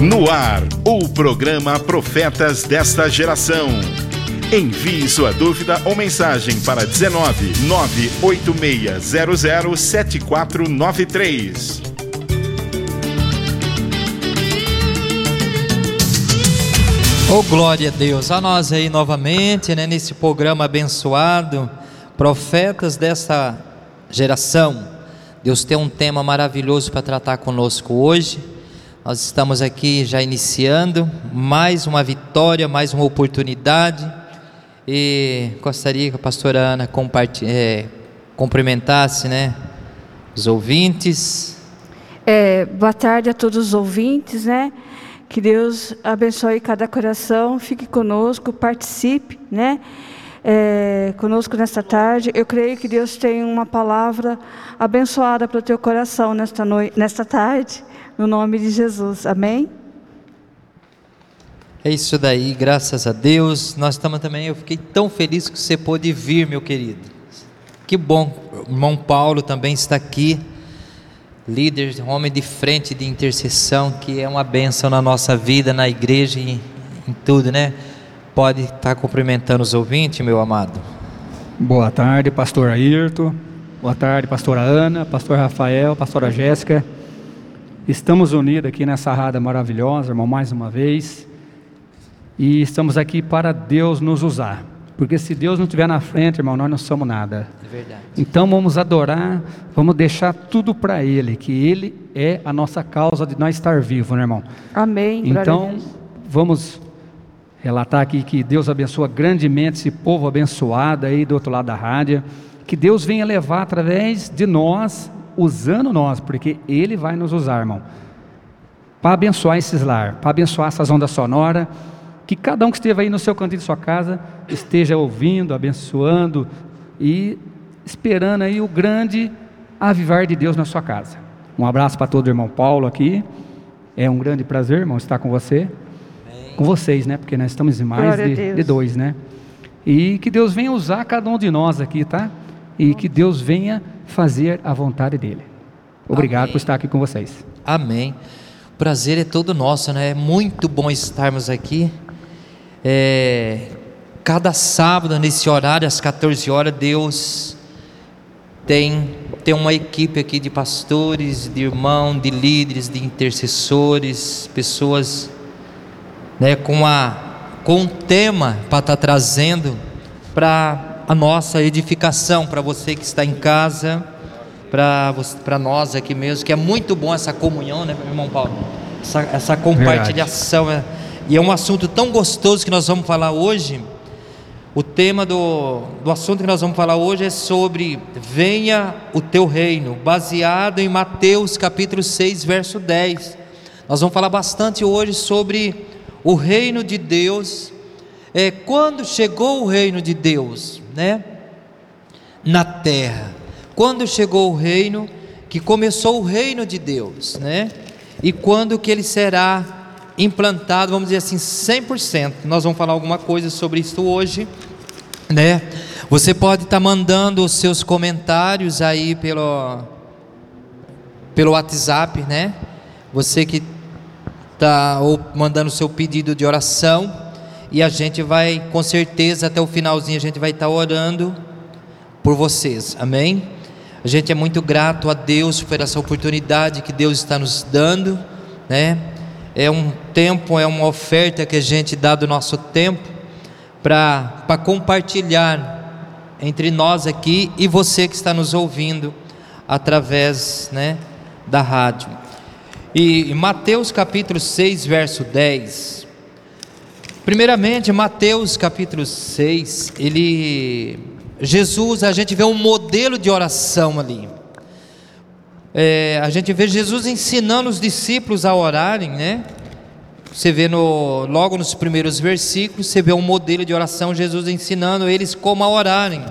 No ar, o programa Profetas desta Geração. Envie sua dúvida ou mensagem para 19 98600 7493. Oh, glória a Deus, a nós aí novamente, né, nesse programa abençoado, profetas dessa geração. Deus tem um tema maravilhoso para tratar conosco hoje. Nós estamos aqui já iniciando mais uma vitória, mais uma oportunidade. E gostaria que a pastora Ana é, cumprimentasse né, os ouvintes. É, boa tarde a todos os ouvintes, né? Que Deus abençoe cada coração, fique conosco, participe, né? É, conosco nesta tarde. Eu creio que Deus tem uma palavra abençoada para o teu coração nesta, noite, nesta tarde, no nome de Jesus. Amém? É isso daí, graças a Deus. Nós estamos também, eu fiquei tão feliz que você pôde vir, meu querido. Que bom, o irmão Paulo também está aqui líder, homem de frente de intercessão, que é uma bênção na nossa vida, na igreja e em tudo, né? Pode estar cumprimentando os ouvintes, meu amado. Boa tarde, pastor Ayrton. Boa tarde, pastora Ana, pastor Rafael, pastora Jéssica. Estamos unidos aqui nessa rada maravilhosa, irmão, mais uma vez. E estamos aqui para Deus nos usar. Porque se Deus não estiver na frente, irmão, nós não somos nada. É verdade. Então vamos adorar, vamos deixar tudo para Ele, que Ele é a nossa causa de nós estar vivos, né, irmão? Amém. Então vamos relatar aqui que Deus abençoa grandemente esse povo abençoado aí do outro lado da rádio. Que Deus venha levar através de nós, usando nós, porque Ele vai nos usar, irmão. Para abençoar esses lar, para abençoar essas ondas sonoras que cada um que esteve aí no seu cantinho de sua casa esteja ouvindo, abençoando e esperando aí o grande avivar de Deus na sua casa. Um abraço para todo o irmão Paulo aqui. É um grande prazer, irmão, estar com você. Com vocês, né? Porque nós estamos em mais de, de, dois, né? E que Deus venha usar cada um de nós aqui, tá? E que Deus venha fazer a vontade dele. Obrigado Amém. por estar aqui com vocês. Amém. O prazer é todo nosso, né? É muito bom estarmos aqui é, cada sábado, nesse horário, às 14 horas, Deus tem, tem uma equipe aqui de pastores, de irmãos, de líderes, de intercessores, pessoas né, com, a, com um tema para estar tá trazendo para a nossa edificação, para você que está em casa, para nós aqui mesmo, que é muito bom essa comunhão, né, meu irmão Paulo? Essa, essa compartilhação. É, e é um assunto tão gostoso que nós vamos falar hoje. O tema do, do assunto que nós vamos falar hoje é sobre Venha o teu reino, baseado em Mateus capítulo 6, verso 10. Nós vamos falar bastante hoje sobre o reino de Deus. É, quando chegou o reino de Deus, né? Na terra. Quando chegou o reino, que começou o reino de Deus, né? E quando que ele será implantado, vamos dizer assim, 100%. Nós vamos falar alguma coisa sobre isso hoje, né? Você pode estar tá mandando os seus comentários aí pelo pelo WhatsApp, né? Você que está ou mandando seu pedido de oração e a gente vai, com certeza, até o finalzinho a gente vai estar orando por vocês. Amém? A gente é muito grato a Deus por essa oportunidade que Deus está nos dando, né? é um tempo, é uma oferta que a gente dá do nosso tempo para compartilhar entre nós aqui e você que está nos ouvindo através né, da rádio. E Mateus capítulo 6, verso 10. Primeiramente, Mateus capítulo 6, ele Jesus, a gente vê um modelo de oração ali é, a gente vê Jesus ensinando os discípulos a orarem, né? Você vê no, logo nos primeiros versículos, você vê um modelo de oração, Jesus ensinando eles como a orarem.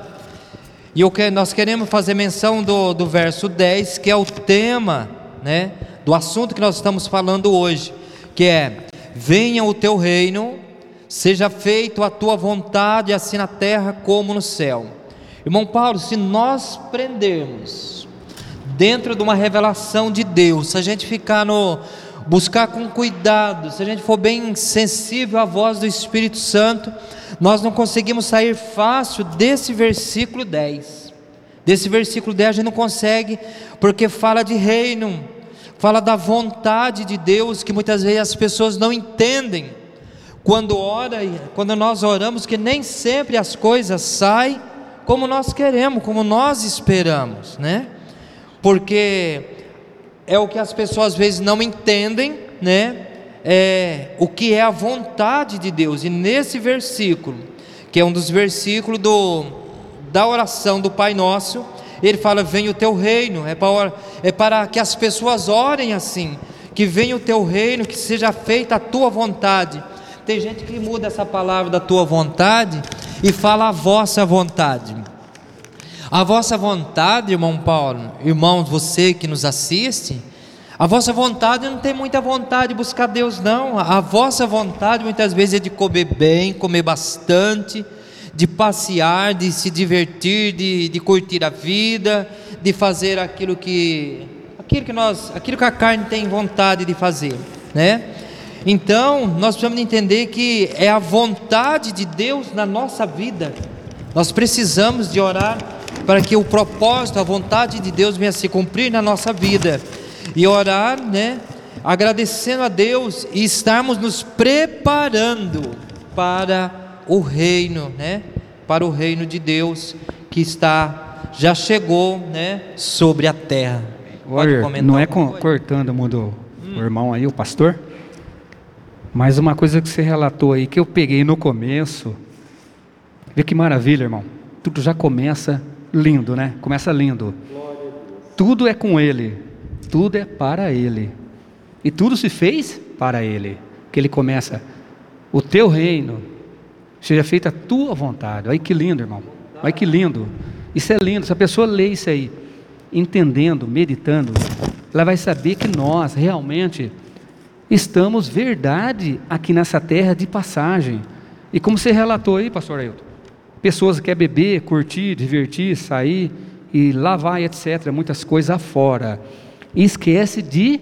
E que nós queremos fazer menção do, do verso 10, que é o tema, né, do assunto que nós estamos falando hoje, que é: Venha o teu reino, seja feito a tua vontade, assim na terra como no céu. Irmão Paulo, se nós prendermos dentro de uma revelação de Deus. Se a gente ficar no buscar com cuidado, se a gente for bem sensível à voz do Espírito Santo, nós não conseguimos sair fácil desse versículo 10. Desse versículo 10 a gente não consegue, porque fala de reino, fala da vontade de Deus, que muitas vezes as pessoas não entendem. Quando ora, quando nós oramos, que nem sempre as coisas saem como nós queremos, como nós esperamos, né? Porque é o que as pessoas às vezes não entendem, né? É, o que é a vontade de Deus. E nesse versículo, que é um dos versículos do, da oração do Pai Nosso, ele fala: Venha o teu reino. É para, é para que as pessoas orem assim: que venha o teu reino, que seja feita a tua vontade. Tem gente que muda essa palavra da tua vontade e fala a vossa vontade. A vossa vontade, irmão Paulo, irmãos, você que nos assiste, a vossa vontade não tem muita vontade de buscar Deus, não. A vossa vontade muitas vezes é de comer bem, comer bastante, de passear, de se divertir, de, de curtir a vida, de fazer aquilo que aquilo que nós, aquilo que a carne tem vontade de fazer, né? Então, nós precisamos entender que é a vontade de Deus na nossa vida. Nós precisamos de orar para que o propósito, a vontade de Deus venha se cumprir na nossa vida e orar, né? Agradecendo a Deus e estarmos nos preparando para o reino, né? Para o reino de Deus que está já chegou, né? Sobre a terra. Olha, não é com, cortando mundo hum. o irmão aí, o pastor, mas uma coisa que você relatou aí que eu peguei no começo. Vê que maravilha, irmão. Tudo já começa lindo, né? Começa lindo. Tudo é com Ele, tudo é para Ele, e tudo se fez para Ele. Que Ele começa, o teu reino, seja feita a tua vontade. Olha que lindo, irmão. Olha que lindo. Isso é lindo. Se a pessoa lê isso aí, entendendo, meditando, ela vai saber que nós realmente estamos verdade aqui nessa terra de passagem. E como você relatou aí, pastor Ailton, Pessoas que querem beber, curtir, divertir, sair e lá vai, etc. Muitas coisas afora. E esquece de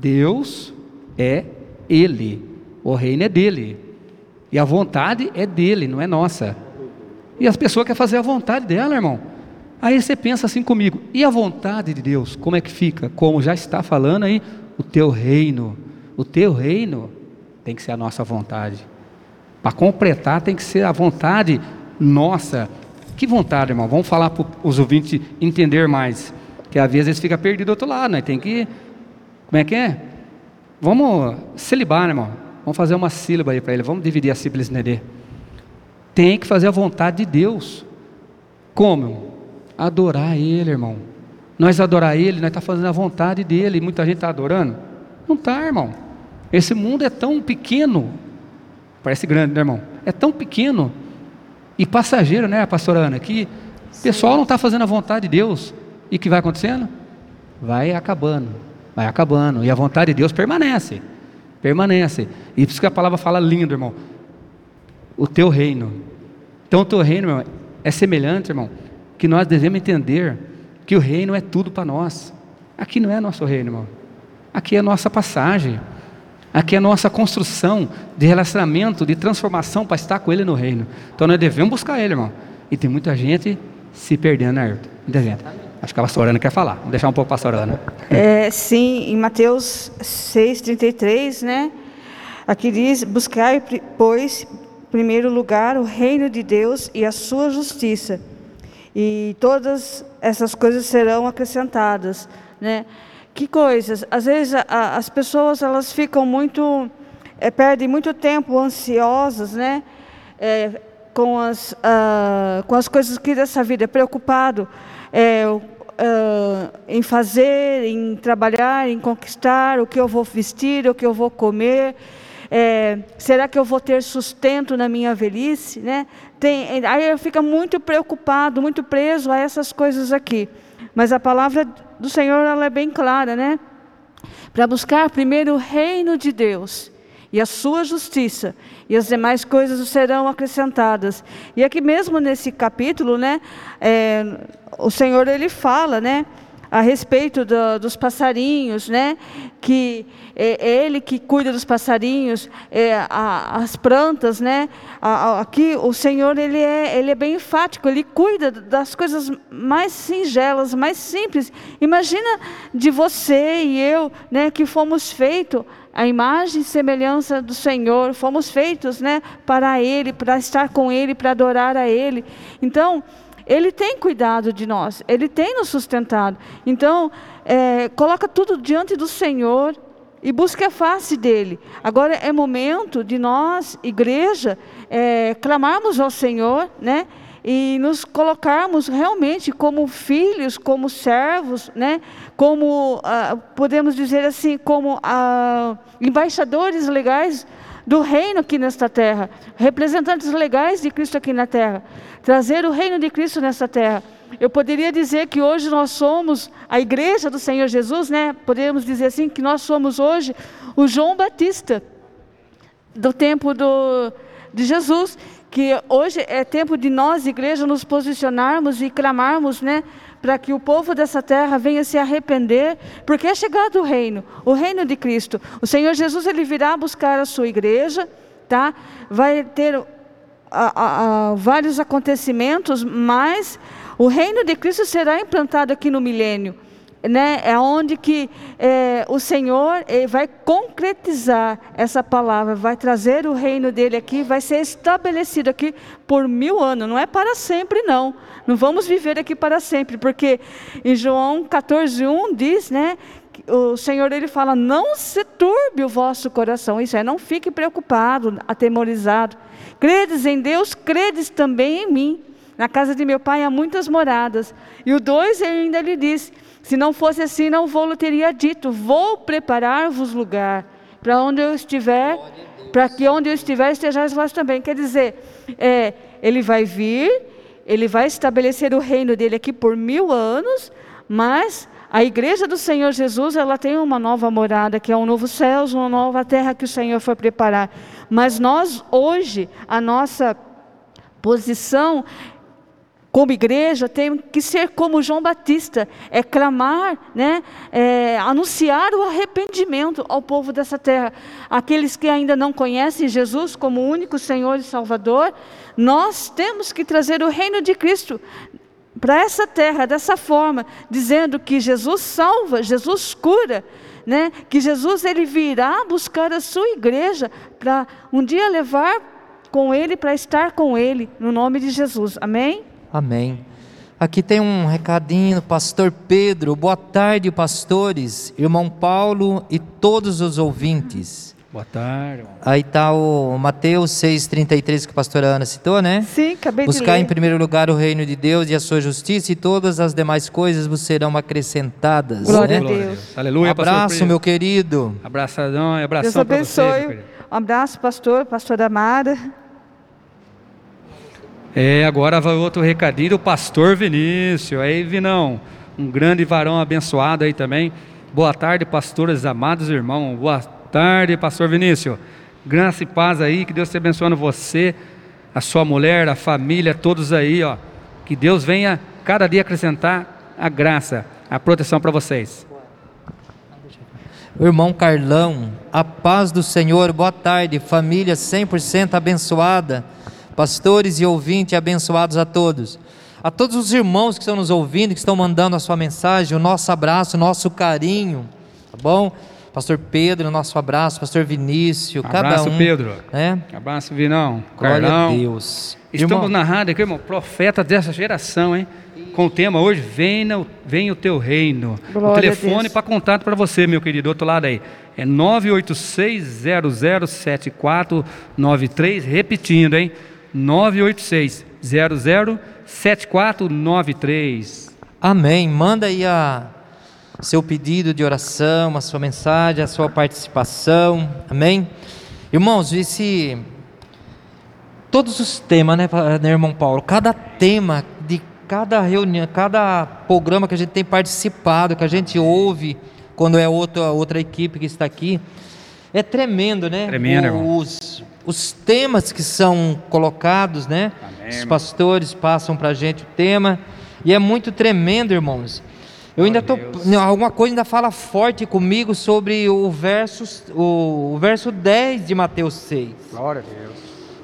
Deus é Ele. O reino é dele. E a vontade é dele, não é nossa. E as pessoas querem fazer a vontade dela, irmão. Aí você pensa assim comigo: e a vontade de Deus? Como é que fica? Como já está falando aí, o teu reino. O teu reino tem que ser a nossa vontade. Para completar, tem que ser a vontade nossa, que vontade, irmão. Vamos falar para os ouvintes entender mais. Que às vezes eles ficam perdidos do outro lado, né? Tem que. Como é que é? Vamos celibar, né, irmão? Vamos fazer uma sílaba aí para ele. Vamos dividir a sílaba Nedê. Tem que fazer a vontade de Deus. Como? Adorar Ele, irmão. Nós adorar Ele, nós estamos tá fazendo a vontade dEle. Muita gente está adorando? Não está, irmão. Esse mundo é tão pequeno. Parece grande, né, irmão? É tão pequeno e passageiro, né, pastora Ana? Que o pessoal não está fazendo a vontade de Deus. E o que vai acontecendo? Vai acabando, vai acabando. E a vontade de Deus permanece. Permanece. E por isso que a palavra fala lindo, irmão. O teu reino. Então o teu reino, irmão, é semelhante, irmão, que nós devemos entender que o reino é tudo para nós. Aqui não é nosso reino, irmão. Aqui é nossa passagem. Aqui é a nossa construção de relacionamento, de transformação para estar com Ele no reino. Então nós devemos buscar Ele, irmão. E tem muita gente se perdendo, né, Ayrton? Muita gente. Acho que a pastora Ana quer falar. Vamos deixar um pouco a pastora Ana. É, sim, em Mateus 6,33, né? Aqui diz: Buscai, pois, em primeiro lugar, o reino de Deus e a sua justiça. E todas essas coisas serão acrescentadas, né? Que coisas? Às vezes a, as pessoas elas ficam muito, é, perdem muito tempo ansiosas, né? É, com, as, uh, com as coisas que dessa vida, preocupado é, uh, em fazer, em trabalhar, em conquistar, o que eu vou vestir, o que eu vou comer. É, será que eu vou ter sustento na minha velhice? Né? Tem, aí fica muito preocupado, muito preso a essas coisas aqui. Mas a palavra do Senhor ela é bem clara, né? Para buscar primeiro o reino de Deus e a sua justiça, e as demais coisas serão acrescentadas. E aqui mesmo nesse capítulo, né, é, o Senhor ele fala, né, a respeito do, dos passarinhos, né? Que é, é, Ele que cuida dos passarinhos, é, a, as plantas, né? A, a, aqui o Senhor ele é, ele é bem enfático, Ele cuida das coisas mais singelas, mais simples. Imagina de você e eu, né? Que fomos feitos a imagem e semelhança do Senhor, fomos feitos, né? Para Ele, para estar com Ele, para adorar a Ele. Então ele tem cuidado de nós, Ele tem nos sustentado. Então, é, coloca tudo diante do Senhor e busque a face dele. Agora é momento de nós, igreja, é, clamarmos ao Senhor, né? E nos colocarmos realmente como filhos, como servos, né? Como ah, podemos dizer assim, como ah, embaixadores legais do reino aqui nesta terra, representantes legais de Cristo aqui na terra, trazer o reino de Cristo nessa terra. Eu poderia dizer que hoje nós somos a igreja do Senhor Jesus, né? Podemos dizer assim que nós somos hoje o João Batista do tempo do, de Jesus, que hoje é tempo de nós, igreja, nos posicionarmos e clamarmos, né? Para que o povo dessa terra venha se arrepender, porque é chegado o reino, o reino de Cristo. O Senhor Jesus ele virá buscar a sua igreja, tá? Vai ter a, a, a, vários acontecimentos, mas o reino de Cristo será implantado aqui no milênio né, é onde que é, o Senhor vai concretizar essa palavra, vai trazer o reino dele aqui, vai ser estabelecido aqui por mil anos, não é para sempre não, não vamos viver aqui para sempre, porque em João 14:1 diz, né, o Senhor ele fala, não se turbe o vosso coração, isso é, não fique preocupado, atemorizado, credes em Deus, credes também em mim, na casa de meu pai há muitas moradas, e o 2 ainda lhe diz, se não fosse assim, não vou-lo teria dito: Vou preparar-vos lugar para onde eu estiver, para que onde eu estiver estejais vós também. Quer dizer, é, ele vai vir, ele vai estabelecer o reino dele aqui por mil anos, mas a igreja do Senhor Jesus, ela tem uma nova morada, que é um novo céu, uma nova terra que o Senhor foi preparar. Mas nós, hoje, a nossa posição como igreja, tem que ser como João Batista, é clamar, né, é, anunciar o arrependimento ao povo dessa terra. Aqueles que ainda não conhecem Jesus como único Senhor e Salvador, nós temos que trazer o reino de Cristo para essa terra dessa forma, dizendo que Jesus salva, Jesus cura, né? Que Jesus ele virá buscar a sua igreja para um dia levar com ele para estar com ele, no nome de Jesus. Amém. Amém. Aqui tem um recadinho do pastor Pedro. Boa tarde, pastores, irmão Paulo e todos os ouvintes. Boa tarde. Aí está o Mateus 6,33 que a pastora Ana citou, né? Sim, acabei Buscar de ler. em primeiro lugar o reino de Deus e a sua justiça, e todas as demais coisas vos serão acrescentadas. Glória né? a Deus. Aleluia, Abraço, meu querido. Abraçadão, Deus abração para você. meu abençoe. Um abraço, pastor, pastora Amara. É, agora vai outro recadinho do pastor Vinícius. Aí, Vinão, um grande varão abençoado aí também. Boa tarde, pastores amados irmãos. Boa tarde, pastor Vinícius. Graça e paz aí, que Deus te abençoe você, a sua mulher, a família, todos aí, ó. Que Deus venha cada dia acrescentar a graça, a proteção para vocês. O irmão Carlão, a paz do Senhor, boa tarde, família 100% abençoada, pastores e ouvintes abençoados a todos. A todos os irmãos que estão nos ouvindo, que estão mandando a sua mensagem, o nosso abraço, o nosso carinho, tá bom? Pastor Pedro, nosso abraço, Pastor Vinícius, cada Abraço, um. Pedro. Né? Abraço, Vinão. Glória Carlão. a Deus. Estamos Irmão, na rádio aqui, irmão, profeta dessa geração, hein? Com o tema hoje, venha, o- venha o teu reino. Glória o telefone para contato para você, meu querido, do outro lado aí. É 986-007493, repetindo, hein? 986-007493. Amém. Manda aí a seu pedido de oração, a sua mensagem, a sua participação. Amém. Irmãos, esse todos os temas, né, né, irmão Paulo? Cada tema de cada reunião, cada programa que a gente tem participado, que a gente ouve quando é outra outra equipe que está aqui, é tremendo, né? Tremendo, irmão. Os, os temas que são colocados, né? Amém, os pastores passam para a gente o tema e é muito tremendo, irmãos. Eu ainda tô, não, alguma coisa ainda fala forte comigo sobre o verso, o, o verso 10 de Mateus 6. Glória a Deus.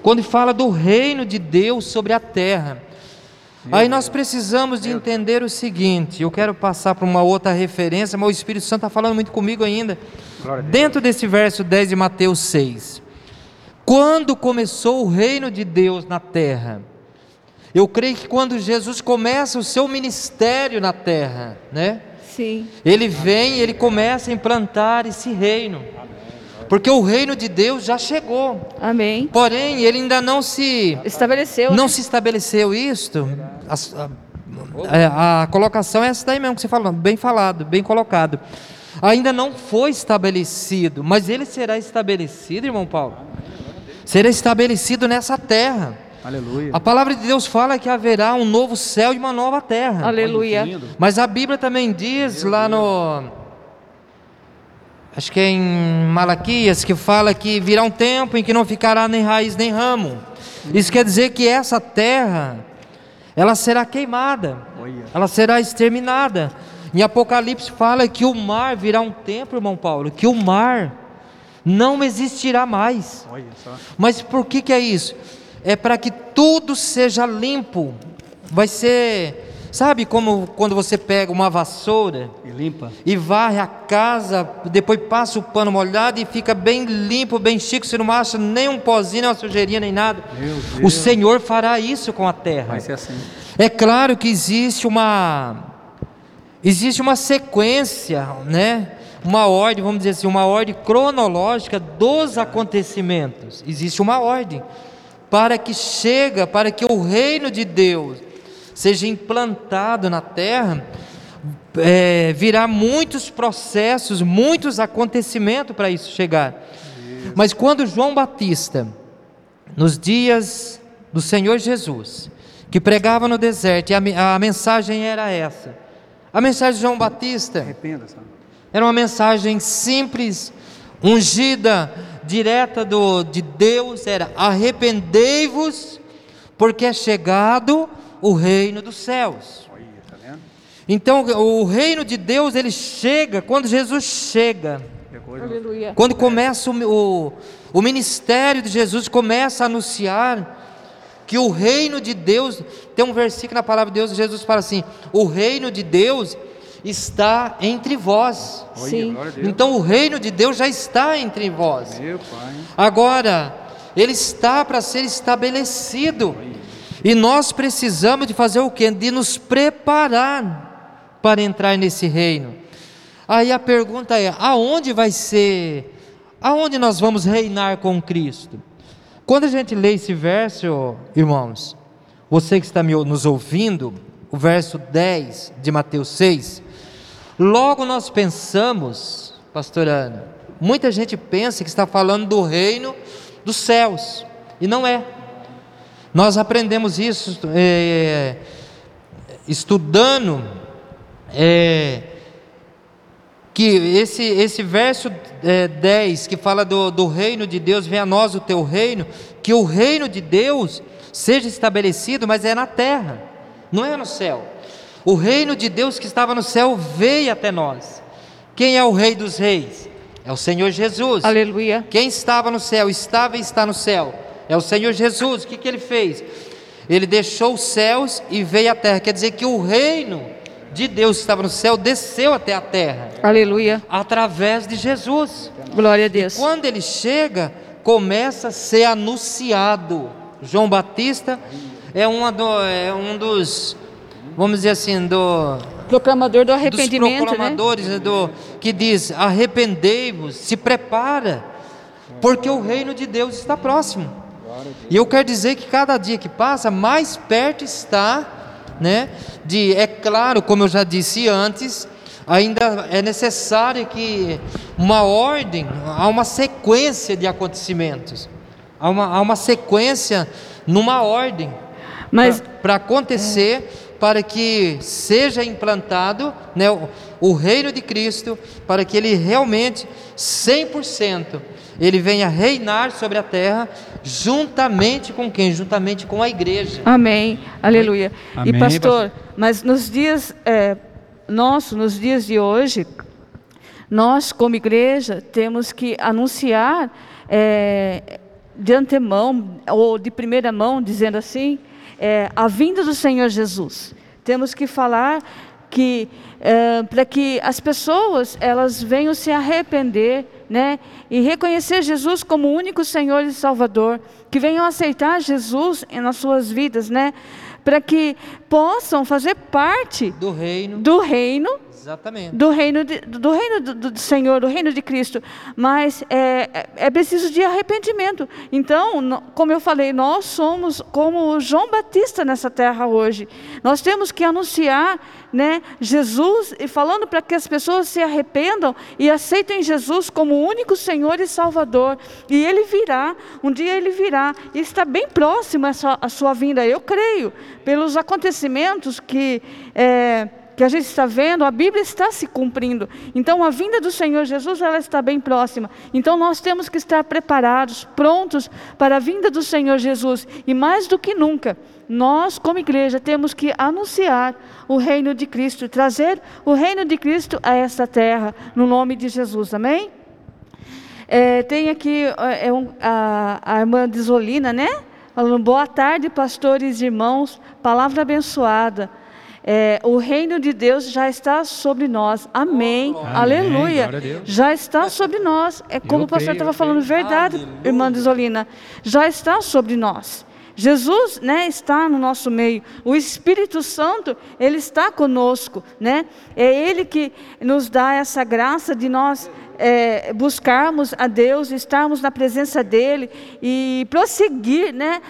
Quando fala do reino de Deus sobre a terra. Aí nós precisamos de entender o seguinte, eu quero passar para uma outra referência, mas o Espírito Santo está falando muito comigo ainda. Dentro desse verso 10 de Mateus 6. Quando começou o reino de Deus na terra? Eu creio que quando Jesus começa o seu ministério na terra, né? Sim. Ele vem, ele começa a implantar esse reino. Porque o reino de Deus já chegou. Amém. Porém, ele ainda não se Estabeleceu. não né? se estabeleceu isto. A, a- é, a colocação é essa daí mesmo que você falou, bem falado, bem colocado. Ainda não foi estabelecido, mas ele será estabelecido, irmão Paulo. Será estabelecido nessa terra. Aleluia. A palavra de Deus fala que haverá um novo céu e uma nova terra. Aleluia. Mas a Bíblia também diz lá no. Acho que é em Malaquias que fala que virá um tempo em que não ficará nem raiz nem ramo. Isso quer dizer que essa terra, ela será queimada, ela será exterminada. Em Apocalipse fala que o mar virá um tempo, irmão Paulo, que o mar não existirá mais. Mas por que, que é isso? É para que tudo seja limpo. Vai ser, sabe como quando você pega uma vassoura E limpa. e varre a casa, depois passa o pano molhado e fica bem limpo, bem chique, você não acha nem um pozinho, nem uma sujeirinha, nem nada. O. Senhor fará isso com a terra. Vai ser assim. É claro que existe uma existe uma sequência, né? Uma ordem, vamos dizer assim, uma ordem cronológica dos acontecimentos. Existe uma ordem para que chega, para que o reino de Deus seja implantado na terra, é, virá muitos processos, muitos acontecimentos para isso chegar. Mas quando João Batista, nos dias do Senhor Jesus, que pregava no deserto, e a, a mensagem era essa. A mensagem de João Batista Arrependa-se. Era uma mensagem simples, ungida, direta do, de Deus, era arrependei-vos, porque é chegado o reino dos céus. Tá? Então, o reino de Deus, ele chega, quando Jesus chega, Aleluia. quando começa o, o, o ministério de Jesus, começa a anunciar que o reino de Deus, tem um versículo na palavra de Deus, Jesus fala assim: o reino de Deus está entre vós. Sim. Então o reino de Deus já está entre vós. Meu pai. Agora, ele está para ser estabelecido. E nós precisamos de fazer o quê? De nos preparar para entrar nesse reino. Aí a pergunta é: aonde vai ser? Aonde nós vamos reinar com Cristo? Quando a gente lê esse verso, irmãos, você que está nos ouvindo, o verso 10 de Mateus 6, logo nós pensamos, pastor Ana, muita gente pensa que está falando do reino dos céus, e não é. Nós aprendemos isso é, estudando é, que esse, esse verso é, 10 que fala do, do reino de Deus, venha a nós o teu reino, que o reino de Deus seja estabelecido, mas é na terra, não é no céu. O reino de Deus que estava no céu veio até nós. Quem é o rei dos reis? É o Senhor Jesus. Aleluia. Quem estava no céu, estava e está no céu, é o Senhor Jesus. O que, que ele fez? Ele deixou os céus e veio à terra. Quer dizer que o reino de Deus que estava no céu desceu até a terra, Aleluia. através de Jesus. Glória a Deus. Quando ele chega, começa a ser anunciado. João Batista é, do- é um dos, vamos dizer assim, do, Proclamador do dos arrependimento, né? proclamadores né, do, que diz: arrependei-vos, se prepara, porque o reino de Deus está próximo. E eu quero dizer que cada dia que passa, mais perto está, né? De, é claro, como eu já disse antes, ainda é necessário que uma ordem, há uma sequência de acontecimentos, há uma, há uma sequência numa ordem Mas para acontecer, para que seja implantado né, o, o reino de Cristo, para que ele realmente, 100%, ele venha reinar sobre a terra, juntamente com quem? Juntamente com a igreja. Amém, aleluia. Amém, e pastor, mas nos dias é, nosso nos dias de hoje, nós como igreja temos que anunciar é, de antemão ou de primeira mão, dizendo assim, é, a vinda do Senhor Jesus. Temos que falar que é, para que as pessoas elas venham se arrepender, né, e reconhecer Jesus como único Senhor e Salvador, que venham aceitar Jesus nas suas vidas, né, para que possam fazer parte do reino, do reino Exatamente. Do reino, de, do, reino do, do, Senhor, do reino de Cristo. Mas é, é, é preciso de arrependimento. Então, como eu falei, nós somos como João Batista nessa terra hoje. Nós temos que anunciar né, Jesus e falando para que as pessoas se arrependam e aceitem Jesus como o único Senhor e Salvador. E Ele virá, um dia Ele virá. E está bem próximo a sua, a sua vinda, eu creio, pelos acontecimentos que. É, que a gente está vendo, a Bíblia está se cumprindo. Então a vinda do Senhor Jesus ela está bem próxima. Então nós temos que estar preparados, prontos para a vinda do Senhor Jesus. E mais do que nunca, nós como igreja temos que anunciar o reino de Cristo, trazer o reino de Cristo a esta terra, no nome de Jesus. Amém? É, tem aqui é, um, a, a irmã Desolina, né? Falando, boa tarde, pastores e irmãos, palavra abençoada. É, o reino de Deus já está sobre nós. Amém. Amém. Aleluia. Já está sobre nós. É como eu o pastor estava falando, verdade, Aleluia. irmã Desolina. Já está sobre nós. Jesus, né, está no nosso meio. O Espírito Santo, ele está conosco, né? É ele que nos dá essa graça de nós é, buscarmos a Deus, estarmos na presença dele e prosseguir, né,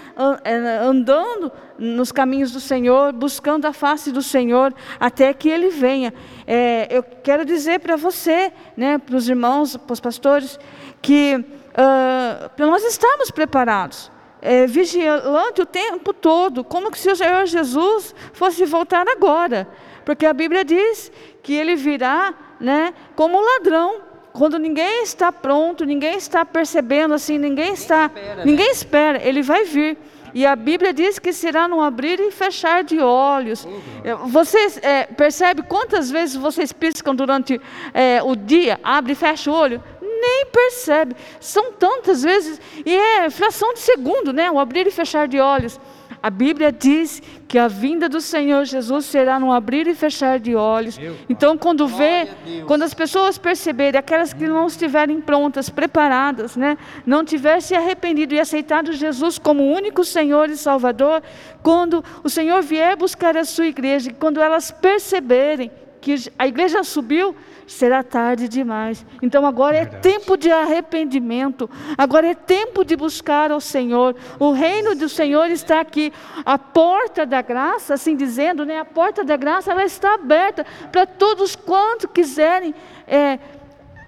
é, andando nos caminhos do Senhor, buscando a face do Senhor até que Ele venha. É, eu quero dizer para você, né, para os irmãos, para os pastores, que uh, nós estarmos preparados. É, vigilante o tempo todo, como se o Senhor Jesus fosse voltar agora, porque a Bíblia diz que ele virá, né, como ladrão, quando ninguém está pronto, ninguém está percebendo assim, ninguém está, espera, né? ninguém espera, ele vai vir. E a Bíblia diz que será no abrir e fechar de olhos. Uhum. Vocês é, percebem quantas vezes vocês piscam durante é, o dia, abre e fecha o olho? Nem percebe. São tantas vezes, e é fração de segundo, né? O abrir e fechar de olhos. A Bíblia diz que a vinda do Senhor Jesus será no abrir e fechar de olhos. Então, quando vê, quando as pessoas perceberem, aquelas que não estiverem prontas, preparadas, né, não tiverem se arrependido e aceitado Jesus como único Senhor e Salvador, quando o Senhor vier buscar a sua igreja, quando elas perceberem que a igreja subiu, será tarde demais. Então agora é tempo de arrependimento, agora é tempo de buscar ao Senhor. O reino do Senhor está aqui, a porta da graça, assim dizendo, né? A porta da graça ela está aberta para todos quantos quiserem é,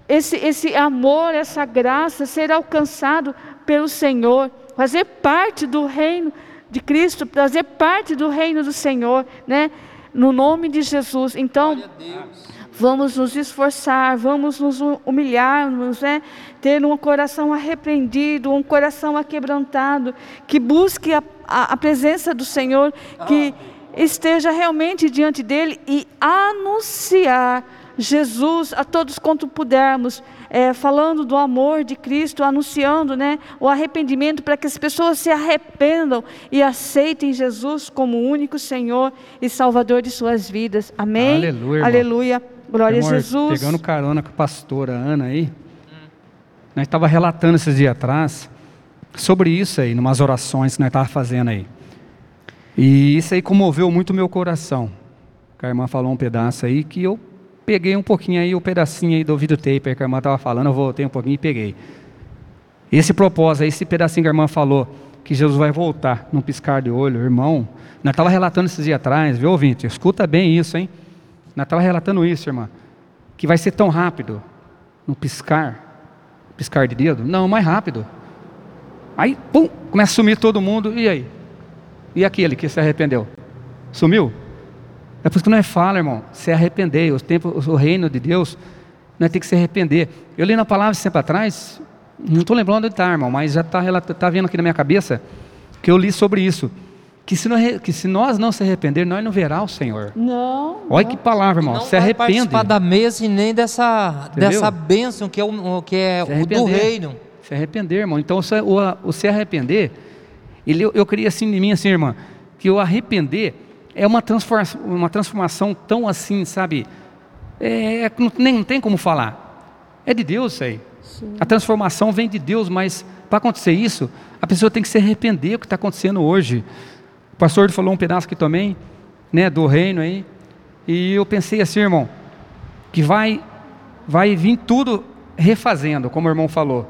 esse, esse amor, essa graça ser alcançado pelo Senhor, fazer parte do reino de Cristo, fazer parte do reino do Senhor, né? No nome de Jesus. Então, vamos nos esforçar, vamos nos humilharmos, né? ter um coração arrependido, um coração aquebrantado, que busque a, a, a presença do Senhor, que esteja realmente diante dele e anunciar Jesus a todos quanto pudermos, é, falando do amor de Cristo, anunciando né, o arrependimento para que as pessoas se arrependam e aceitem Jesus como o único Senhor e Salvador de suas vidas. Amém? Aleluia. Aleluia. Glória Amor, a Jesus. Pegando carona com a pastora Ana aí, nós estava relatando esses dias atrás sobre isso aí, numas orações que nós estávamos fazendo aí. E isso aí comoveu muito o meu coração. A irmã falou um pedaço aí que eu peguei um pouquinho aí, o um pedacinho aí do videotape que a irmã estava falando, eu voltei um pouquinho e peguei. Esse propósito, esse pedacinho que a irmã falou, que Jesus vai voltar num piscar de olho, irmão, nós estava relatando esses dias atrás, viu ouvinte? Escuta bem isso, hein? Nós estava relatando isso, irmã. Que vai ser tão rápido. No piscar. Piscar de dedo? Não, mais rápido. Aí, pum, começa a sumir todo mundo. E aí? E aquele que se arrependeu? Sumiu? É por isso que nós fala, irmão, se arrepender. O, tempo, o reino de Deus, nós temos que se arrepender. Eu li na palavra sempre atrás, não estou lembrando onde está, irmão, mas já está tá vindo aqui na minha cabeça, que eu li sobre isso. que se, não, que se nós não se arrepender, nós não verá o Senhor. Não. Olha que palavra, irmão. não se vai arrepende. participar da mesa e nem dessa, Entendeu? dessa bênção que é o, que é o do reino. Se arrepender, irmão. Então, o, se- o, o se arrepender, ele, eu, eu queria assim de mim, assim, irmã, que o arrepender é uma, transforma, uma transformação tão assim, sabe? É, é- não, nem, não tem como falar. É de Deus isso aí. A transformação vem de Deus, mas para acontecer isso, a pessoa tem que se arrepender do que está acontecendo hoje. O pastor falou um pedaço aqui também, né, do reino aí, e eu pensei assim, irmão, que vai, vai vir tudo refazendo, como o irmão falou.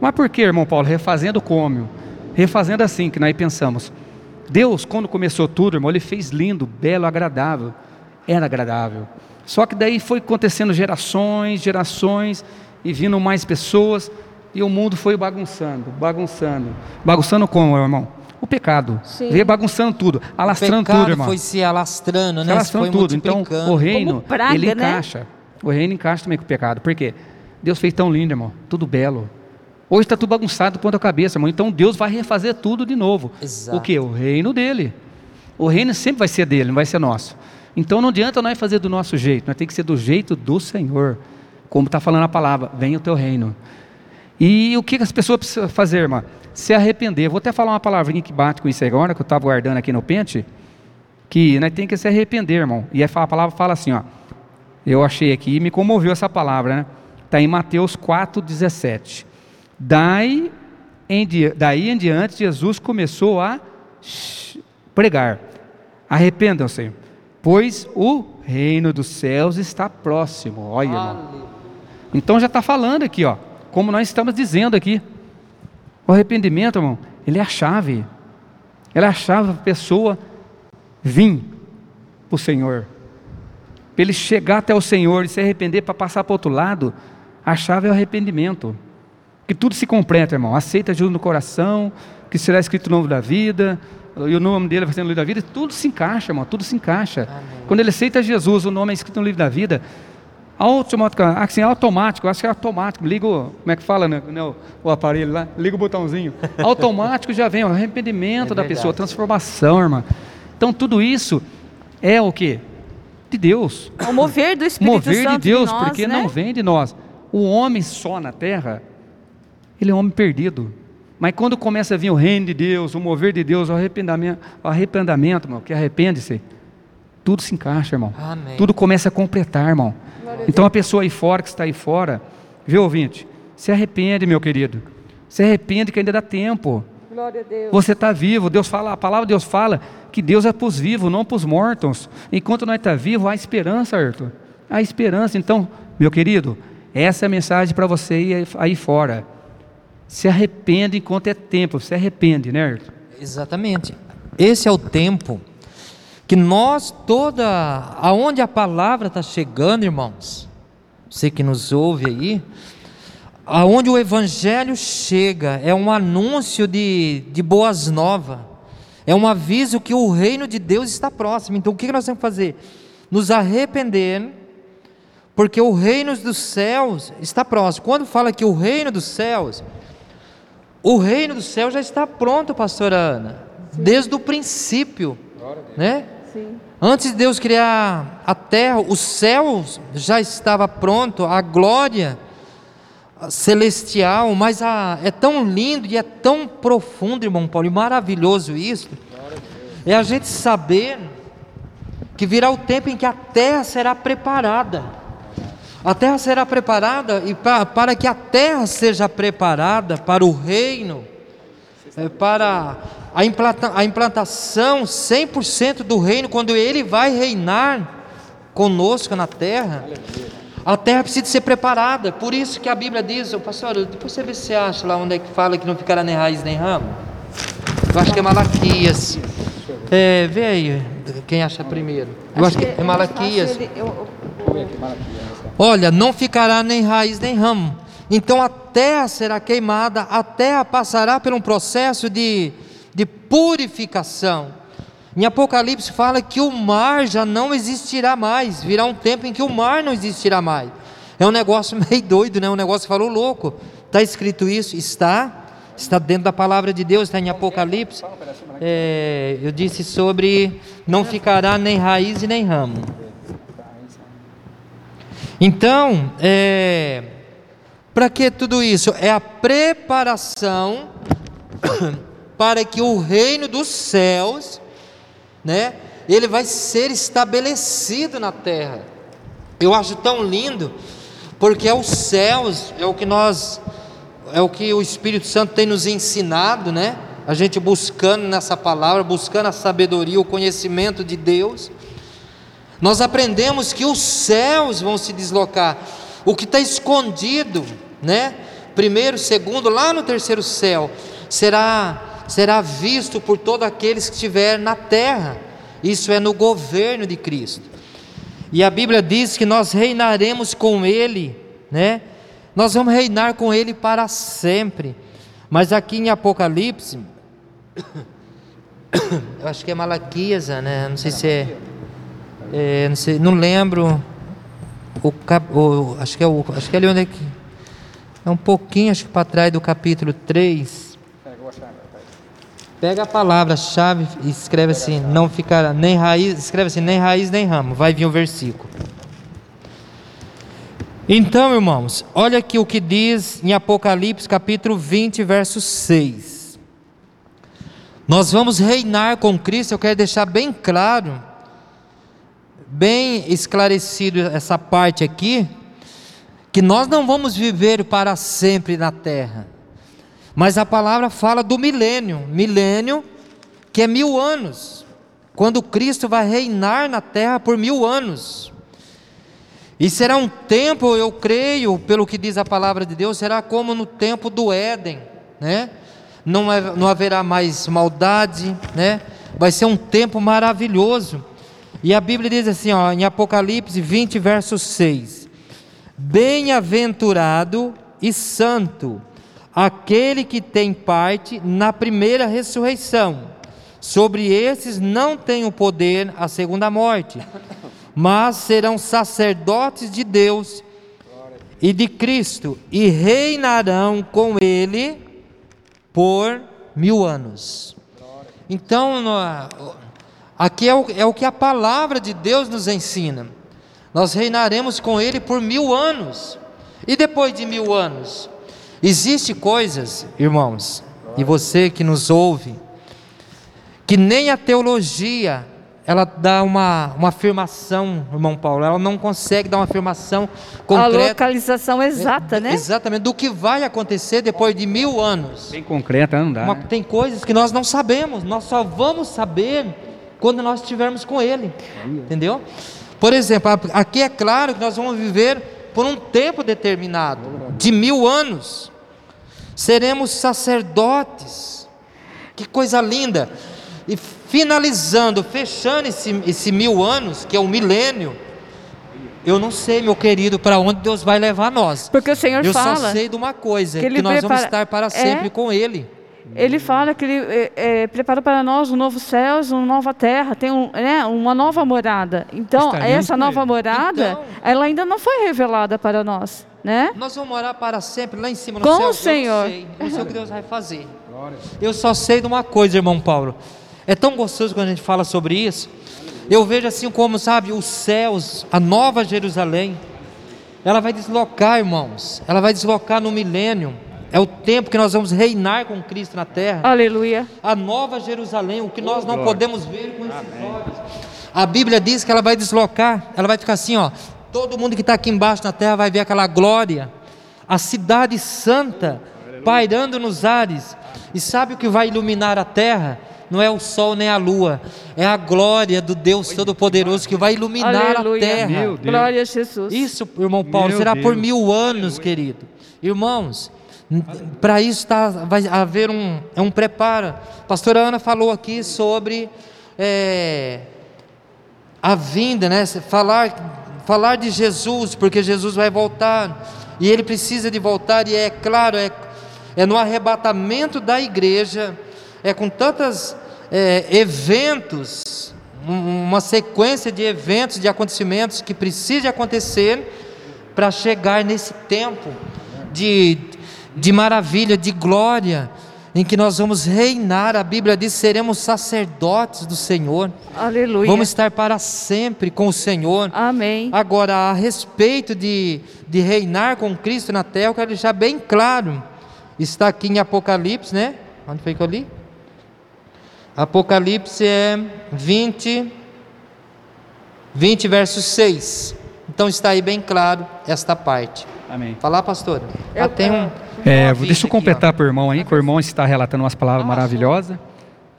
Mas por que, irmão Paulo? Refazendo como? Refazendo assim, que nós pensamos. Deus, quando começou tudo, irmão, Ele fez lindo, belo, agradável. Era agradável. Só que daí foi acontecendo gerações, gerações, e vindo mais pessoas, e o mundo foi bagunçando, bagunçando. Bagunçando como, irmão? O pecado. Sim. Veio bagunçando tudo, O alastrando pecado tudo, irmão. foi se alastrando, né? Se Alastrando tudo. Então, o reino, praga, ele né? encaixa. O reino encaixa também com o pecado. Por quê? Deus fez tão lindo, irmão. Tudo belo. Hoje está tudo bagunçado do ponto da cabeça, irmão. Então, Deus vai refazer tudo de novo. Exato. O quê? O reino dele. O reino sempre vai ser dele, não vai ser nosso. Então, não adianta nós fazer do nosso jeito. Nós tem que ser do jeito do Senhor. Como está falando a palavra. Venha o teu reino. E o que que as pessoas precisam fazer, irmã? Se arrepender. Vou até falar uma palavrinha que bate com isso agora, que eu estava guardando aqui no pente. Que nós tem que se arrepender, irmão. E aí a palavra fala assim, ó. Eu achei aqui e me comoveu essa palavra, né? Está em Mateus 4,17. Daí em, daí em diante, Jesus começou a pregar: Arrependam-se, pois o reino dos céus está próximo. Olha, irmão. Então já está falando aqui, ó, como nós estamos dizendo aqui. O arrependimento, irmão, ele é a chave. Ele é a chave para a pessoa vir para o Senhor. Para ele chegar até o Senhor e se arrepender para passar para o outro lado, a chave é o arrependimento. Que tudo se completa, irmão. Aceita Jesus no coração, que será escrito o nome da vida, e o nome dele vai ser no livro da vida, tudo se encaixa, irmão, tudo se encaixa. Quando ele aceita Jesus, o nome é escrito no livro da vida, automático, assim, automático, acho que é automático, liga o, como é que fala, né, né, o, o aparelho lá, liga o botãozinho, automático já vem o arrependimento É da pessoa, transformação, irmão. Então tudo isso é o que? De Deus O mover do Espírito mover Santo de Deus, nós, porque né? não vem de nós. O homem só na terra, ele é um homem perdido. Mas quando começa a vir o reino de Deus, o mover de Deus, o arrependimento, o arrependimento irmão, que arrepende-se, tudo se encaixa, irmão. Amém. Tudo começa a completar, irmão. Então a pessoa aí fora, que está aí fora, viu, ouvinte? Se arrepende, meu querido. Se arrepende que ainda dá tempo. Glória a Deus. Você está vivo, Deus fala, a palavra de Deus fala que Deus é para os vivos, não para os mortos. Enquanto nós estamos vivos, há esperança, Arthur. Há esperança. Então, meu querido, essa é a mensagem para você aí, aí fora. Se arrepende enquanto é tempo, se arrepende, né, Arthur? Exatamente. Esse é o tempo que nós toda aonde a palavra está chegando, irmãos. Você que nos ouve aí, aonde o evangelho chega é um anúncio de, de boas novas. É um aviso que o reino de Deus está próximo. Então o que nós temos que fazer? Nos arrepender, porque o reino dos céus está próximo. Quando fala que o reino dos céus, o reino do céu já está pronto, pastora Ana, desde o princípio, né? Sim. Antes de Deus criar a terra, os céus já estava pronto, a glória celestial, mas a- é tão lindo e é tão profundo, irmão Paulo, e maravilhoso isso. É a gente saber que virá o tempo em que a terra será preparada. A terra será preparada e pa- para que a terra seja preparada para o reino, é, para a, implanta- a implantação 100% do reino, quando ele vai reinar conosco na terra, a terra precisa ser preparada. Por isso que a Bíblia diz, ô pastor, depois você vê se você acha lá onde é que fala que não ficará nem raiz nem ramo. Eu acho que é Malaquias. É, vê aí, quem acha primeiro. Eu acho que é Malaquias. Olha, não ficará nem raiz nem ramo. Então a terra será queimada, a terra passará por um processo de, de purificação. Em Apocalipse fala que o mar já não existirá mais, virá um tempo em que o mar não existirá mais. É um negócio meio doido, né? Um negócio falou louco. Está escrito isso? Está. está dentro da palavra de Deus, está em Apocalipse. É, eu disse sobre não ficará nem raiz e nem ramo. Então, é, para que tudo isso? É a preparação para que o reino dos céus, né, ele vai ser estabelecido na terra. Eu acho tão lindo, porque é os céus, é o que nós, é o que o Espírito Santo tem nos ensinado, né? A gente buscando nessa palavra, buscando a sabedoria, o conhecimento de Deus. Nós aprendemos que os céus vão se deslocar, o que está escondido, né? Primeiro, segundo, lá no terceiro céu, será será visto por todos aqueles que estiverem na terra. Isso é no governo de Cristo. E a Bíblia diz que nós reinaremos com Ele, né? Nós vamos reinar com Ele para sempre. Mas aqui em Apocalipse, eu acho que é Malaquias, né? Não sei se é, é não, sei, não lembro. O, o, acho que é o, acho que é ali onde é que é um pouquinho, acho que para trás do capítulo 3. Pega a palavra-chave e escreve assim, não ficará nem raiz, escreve assim, nem raiz nem ramo. Vai vir o versículo. Então, irmãos, olha aqui o que diz em Apocalipse capítulo 20, verso 6. Nós vamos reinar com Cristo, eu quero deixar bem claro, bem esclarecido essa parte aqui, que nós não vamos viver para sempre na terra. Mas a palavra fala do milênio, milênio que é mil anos, quando Cristo vai reinar na terra por mil anos. E será um tempo, eu creio, pelo que diz a palavra de Deus, será como no tempo do Éden, né? Não, é, não haverá mais maldade, né? Vai ser um tempo maravilhoso. E a Bíblia diz assim, ó, em Apocalipse 20, verso 6: Bem-aventurado e santo aquele que tem parte na primeira ressurreição. Sobre esses não tem o poder a segunda morte, mas serão sacerdotes de Deus e de Cristo e reinarão com ele por mil anos. Então, aqui é o, é o que a palavra de Deus nos ensina. Nós reinaremos com ele por mil anos. E depois de mil anos? Existem coisas, irmãos, e você que nos ouve, que nem a teologia ela dá uma, uma afirmação, irmão Paulo, ela não consegue dar uma afirmação concreta. A localização exata, né? Exatamente, do que vai acontecer depois de mil anos. Bem concreta, não dá. Uma, né? Tem coisas que nós não sabemos, nós só vamos saber quando nós estivermos com Ele, entendeu? Por exemplo, aqui é claro que nós vamos viver por um tempo determinado, de mil anos seremos sacerdotes. Que coisa linda! E finalizando, fechando esse, esse mil anos, que é o um milênio, eu não sei, meu querido, para onde Deus vai levar nós. Porque o Senhor eu fala. Eu só sei de uma coisa: que, que nós prepara... vamos estar para sempre é... com Ele. Ele fala que ele é, é, preparou para nós um novo céu, uma nova terra, tem um, né, uma nova morada. Então, Estaremos essa nova morada, então, ela ainda não foi revelada para nós. Né? Nós vamos morar para sempre lá em cima no Com céu. o Senhor. Eu sei o que Deus vai fazer. Eu só sei de uma coisa, irmão Paulo. É tão gostoso quando a gente fala sobre isso. Eu vejo assim como, sabe, os céus, a nova Jerusalém, ela vai deslocar, irmãos. Ela vai deslocar no milênio. É o tempo que nós vamos reinar com Cristo na terra. Aleluia. A nova Jerusalém, o que nós não podemos ver com esses olhos. A Bíblia diz que ela vai deslocar, ela vai ficar assim, ó. Todo mundo que está aqui embaixo na terra vai ver aquela glória. A cidade santa pairando nos ares. E sabe o que vai iluminar a terra? Não é o sol nem a lua, é a glória do Deus Todo-Poderoso que vai iluminar Aleluia. a terra. Glória a Jesus. Isso, irmão Paulo, Meu será Deus. por mil anos, Aleluia. querido. Irmãos, para isso tá, vai haver um, é um preparo. A pastora Ana falou aqui sobre é, a vinda, né? Falar, falar de Jesus, porque Jesus vai voltar e ele precisa de voltar, e é claro, é, é no arrebatamento da igreja, é com tantos é, eventos, uma sequência de eventos, de acontecimentos que precisa acontecer para chegar nesse tempo de de maravilha, de glória, em que nós vamos reinar. A Bíblia diz: seremos sacerdotes do Senhor. Aleluia. Vamos estar para sempre com o Senhor. Amém. Agora, a respeito de, de reinar com Cristo na terra, eu quero deixar bem claro. Está aqui em Apocalipse, né? Onde foi que eu li? Apocalipse é 20, 20 versos 6. Então está aí bem claro esta parte. Amém. Falar, pastora? Eu- Ah, tem um. É, deixa eu completar para o irmão aí, que o irmão está relatando umas palavras Ah, maravilhosas.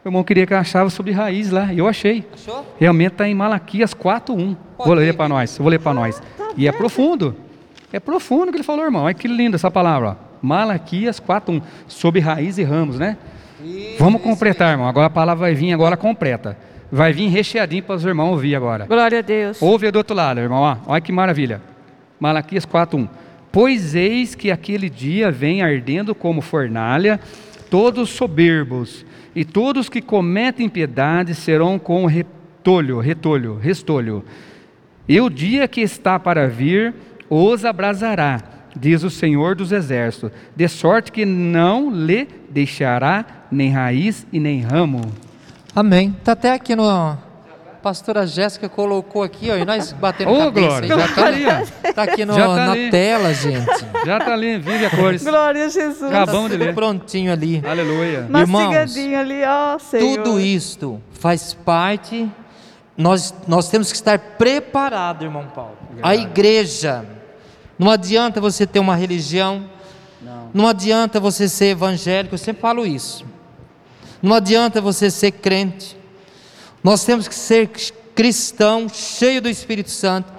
O irmão queria que eu achava sobre raiz lá, e eu achei. Achou? Realmente está em Malaquias 4.1. Pode Vou ler, para nós, vou ler para nós. E é profundo. É profundo o que ele falou, irmão. Olha que linda essa palavra. ó. Malaquias 4.1. Sobre raiz e ramos, né? Vamos completar, irmão. Agora a palavra vai vir agora completa. Vai vir recheadinho para os irmãos ouvir agora. Glória a Deus. Ouve do outro lado, irmão. ó. Olha que maravilha. Malaquias 4:1. Pois eis que aquele dia vem ardendo como fornalha, todos soberbos, e todos que cometem piedade serão com retolho, retolho, restolho. E o dia que está para vir os abrasará, diz o Senhor dos Exércitos, de sorte que não lhe deixará nem raiz e nem ramo. Amém. Está até aqui no. A pastora Jéssica colocou aqui, ó, e nós batendo Ô, cabeça Glória, já tá ali, ó. Tá aqui no- tá na ali. tela, gente. Já está ali, vive a cores. Glória a Jesus. Acabamos de Tudo ler. prontinho ali. Aleluia. Mastigadinho ali, ó Senhor. Tudo isto faz parte. Nós, nós temos que estar preparados, irmão Paulo. A igreja. Não adianta você ter uma religião. Não. adianta você ser evangélico. Eu sempre falo isso. Não adianta você ser crente. Nós temos que ser cristão, cheio do Espírito Santo,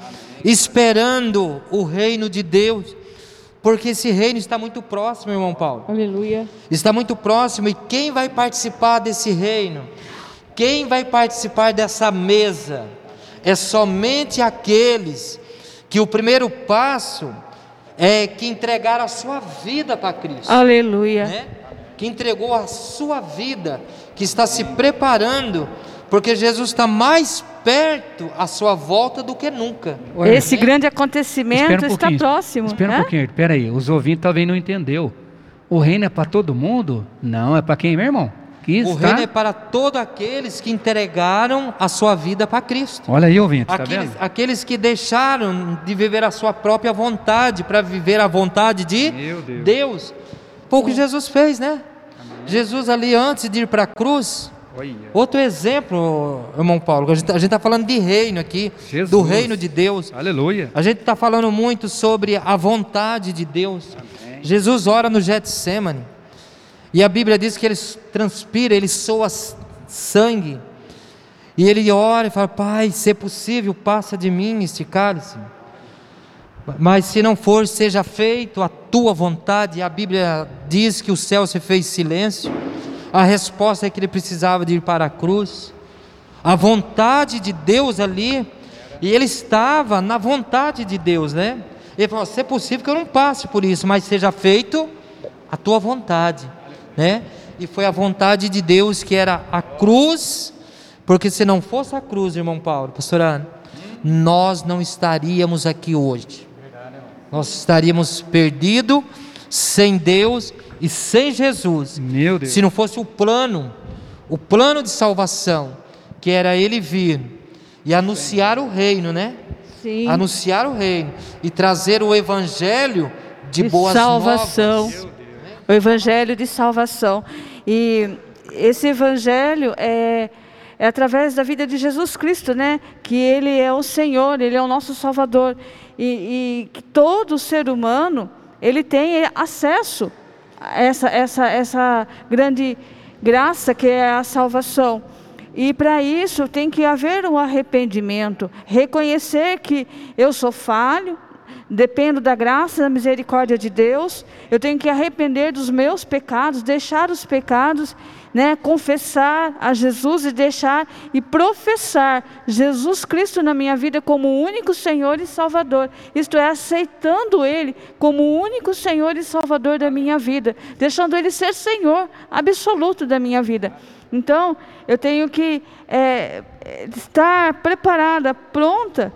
esperando o reino de Deus, porque esse reino está muito próximo, irmão Paulo Aleluia. está muito próximo e quem vai participar desse reino? Quem vai participar dessa mesa? É somente aqueles que o primeiro passo é que entregaram a sua vida para Cristo, Aleluia. né? Que entregou a sua vida, que está se preparando, porque Jesus está mais perto à sua volta do que nunca. Esse grande acontecimento um está próximo. Espera né? um pouquinho, espera aí. Os ouvintes talvez não entendeu. O reino é para todo mundo? Não, é para quem, meu irmão? Que O está... reino é para todos aqueles que entregaram a sua vida para Cristo. Olha aí, ouvinte, tá Aqueles, vendo? aqueles que deixaram de viver a sua própria vontade para viver a vontade de Meu Deus. Deus. Foi o que Jesus fez, né? Jesus ali antes de ir para a cruz. Olha. Outro exemplo, irmão Paulo, a gente está falando de reino aqui, Jesus. do reino de Deus. Aleluia. A gente está falando muito sobre a vontade de Deus. Jesus ora no Getsemane. E a Bíblia diz que ele transpira, ele soa sangue. E ele ora e fala: Pai, se é possível, passa de mim este cálice. Mas se não for, seja feito a tua vontade. E a Bíblia diz que o céu se fez silêncio. A resposta é que ele precisava de ir para a cruz. A vontade de Deus ali, e ele estava na vontade de Deus, né? Ele falou: se é possível que eu não passe por isso, mas seja feito a tua vontade, né? E foi a vontade de Deus que era a cruz, porque se não fosse a cruz, irmão Paulo, pastor Ana, nós não estaríamos aqui hoje. Nós estaríamos perdidos, sem Deus e sem Jesus. Meu Deus. Se não fosse o plano, o plano de salvação, que era ele vir e anunciar o reino, né? Sim. Anunciar o reino e trazer o evangelho de, de boas salvação. novas. O evangelho de salvação. E esse evangelho é, é através da vida de Jesus Cristo, né? Que Ele é o Senhor, Ele é o nosso Salvador. E, e que todo ser humano, ele tem acesso essa, essa, essa grande graça que é a salvação. E para isso tem que haver um arrependimento, reconhecer que eu sou falho, dependo da graça da misericórdia de Deus, eu tenho que arrepender dos meus pecados, deixar os pecados, né, confessar a Jesus e deixar e professar Jesus Cristo na minha vida como o único Senhor e Salvador. Isto é, aceitando Ele como o único Senhor e Salvador da minha vida, deixando Ele ser Senhor absoluto da minha vida. Então, eu tenho que é, estar preparada, pronta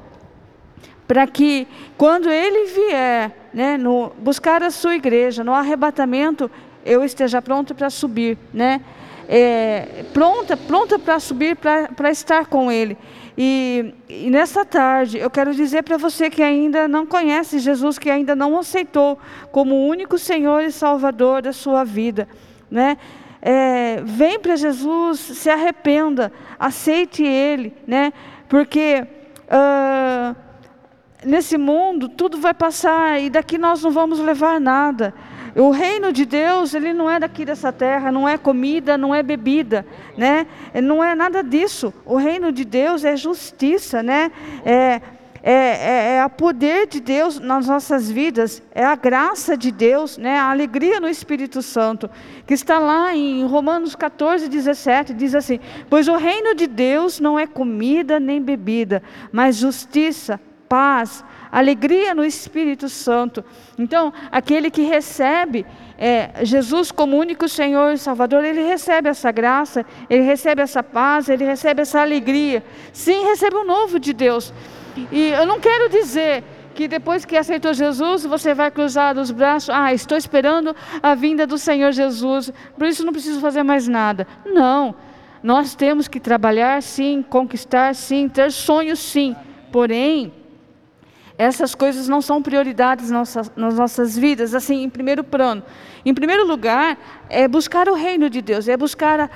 para que quando ele vier, né, no, buscar a sua igreja, no arrebatamento, eu esteja pronta para subir, né? É, pronta, pronta para subir, para estar com Ele. E, e, nessa tarde eu quero dizer para você que ainda não conhece Jesus, que ainda não aceitou como o único Senhor e Salvador da sua vida, né? É, vem para Jesus, se arrependa, aceite Ele, né? Porque uh, nesse mundo tudo vai passar e daqui nós não vamos levar nada. O reino de Deus, ele não é daqui dessa terra, não é comida, não é bebida, né? Não é nada disso. O reino de Deus é justiça, né? É, é, é, é o poder de Deus nas nossas vidas, é a graça de Deus, né? a alegria no Espírito Santo, que está lá em Romanos 14, 17, diz assim: Pois o reino de Deus não é comida nem bebida, mas justiça, paz, alegria no Espírito Santo. Então, aquele que recebe é, Jesus como único Senhor e Salvador, ele recebe essa graça, ele recebe essa paz, ele recebe essa alegria. Sim, recebe o novo de Deus. E eu não quero dizer que depois que aceitou Jesus, você vai cruzar os braços, ah, estou esperando a vinda do Senhor Jesus, por isso não preciso fazer mais nada. Não. Nós temos que trabalhar sim, conquistar sim, ter sonhos sim. Porém, essas coisas não são prioridades nas nossas vidas, assim, em primeiro plano. Em primeiro lugar, é buscar o reino de Deus, é buscar a,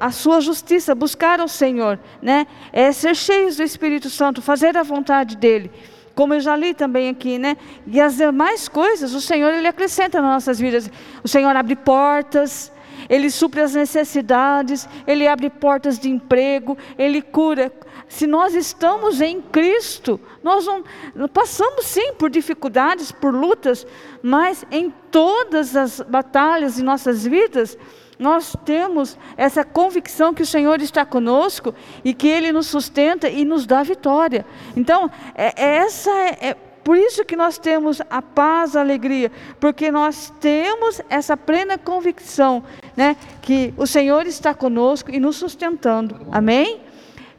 a sua justiça, buscar o Senhor, né? É ser cheios do Espírito Santo, fazer a vontade dEle. Como eu já li também aqui, né? E as demais coisas, o Senhor, Ele acrescenta nas nossas vidas. O Senhor abre portas, ele supre as necessidades, Ele abre portas de emprego, Ele cura. Se nós estamos em Cristo, nós não, passamos sim por dificuldades, por lutas, mas em todas as batalhas de nossas vidas, nós temos essa convicção que o Senhor está conosco e que Ele nos sustenta e nos dá vitória. Então, é, é essa é, é por isso que nós temos a paz, a alegria, porque nós temos essa plena convicção, né, que o Senhor está conosco e nos sustentando. Amém?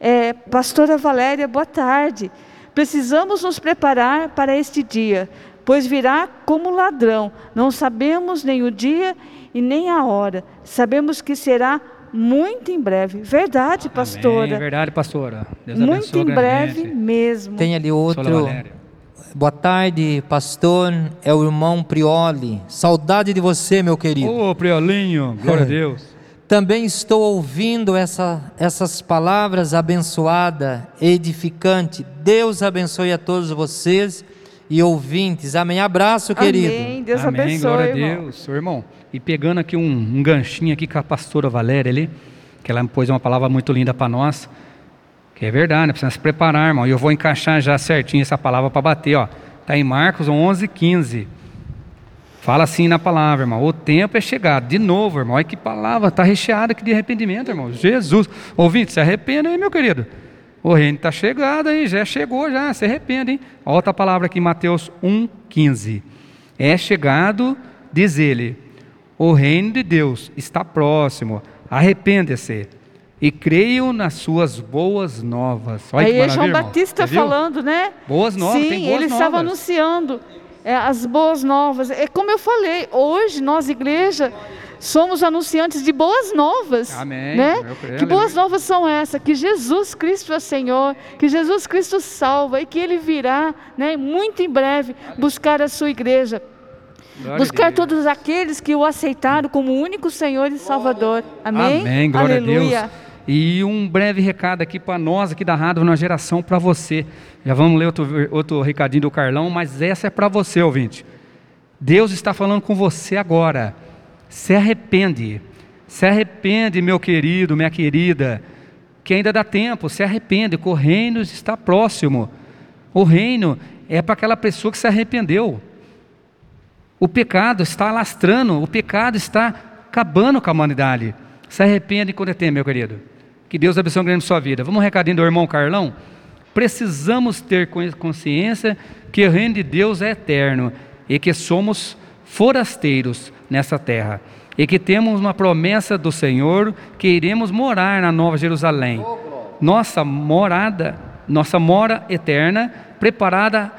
É, Pastora Valéria, boa tarde. Precisamos nos preparar para este dia, pois virá como ladrão. Não sabemos nem o dia e nem a hora. Sabemos que será muito em breve. Verdade, pastora. Amém, verdade, pastora. Deus muito em breve mesmo. Tem ali outro. Boa tarde, pastor. É o irmão Prioli. Saudade de você, meu querido. Ô, oh, Priolinho, glória a Deus. Também estou ouvindo essa, essas palavras abençoada, edificante. Deus abençoe a todos vocês e ouvintes. Amém. Abraço, querido. Amém. Deus Amém. abençoe. Glória a Deus, irmão. E pegando aqui um, um ganchinho aqui com a pastora Valéria ali, que ela pôs uma palavra muito linda para nós. Que é verdade, precisa se preparar, irmão. E eu vou encaixar já certinho essa palavra para bater, ó. Está em Marcos 11, 15. Fala assim na palavra, irmão. O tempo é chegado. De novo, irmão. Olha que palavra. Está recheada aqui de arrependimento, irmão. Jesus. Ouvinte, se arrependa aí, meu querido. O reino está chegado aí. Já chegou, já. Se arrependa, hein? Olha outra palavra aqui, Mateus 1, 15. É chegado, diz ele, o reino de Deus está próximo. Arrependa-se e creio nas suas boas novas. Olha Aí é João Batista falando, né? Boas novas, Sim, tem boas ele novas. estava anunciando é, as boas novas. É como eu falei, hoje nós, igreja, somos anunciantes de boas novas. Amém. Né? Creio, que boas novas são essas? Que Jesus Cristo é Senhor, que Jesus Cristo salva e que Ele virá, né, muito em breve, buscar a sua igreja. Glória buscar todos aqueles que o aceitaram como único Senhor e Salvador. Amém? Amém. Glória Aleluia. E um breve recado aqui para nós aqui da Rádio Nova Geração, para você. Já vamos ler outro, outro recadinho do Carlão, mas essa é para você, ouvinte. Deus está falando com você agora. Se arrepende. Se arrepende, meu querido, minha querida, que ainda dá tempo. Se arrepende, que o reino está próximo. O reino é para aquela pessoa que se arrependeu. O pecado está lastrando, o pecado está acabando com a humanidade. Se arrepende quando é tempo, meu querido. Que Deus abençoe grande sua vida. Vamos um recadinho do irmão Carlão? Precisamos ter consciência que o reino de Deus é eterno e que somos forasteiros nessa terra e que temos uma promessa do Senhor que iremos morar na Nova Jerusalém. Nossa morada, nossa mora eterna, preparada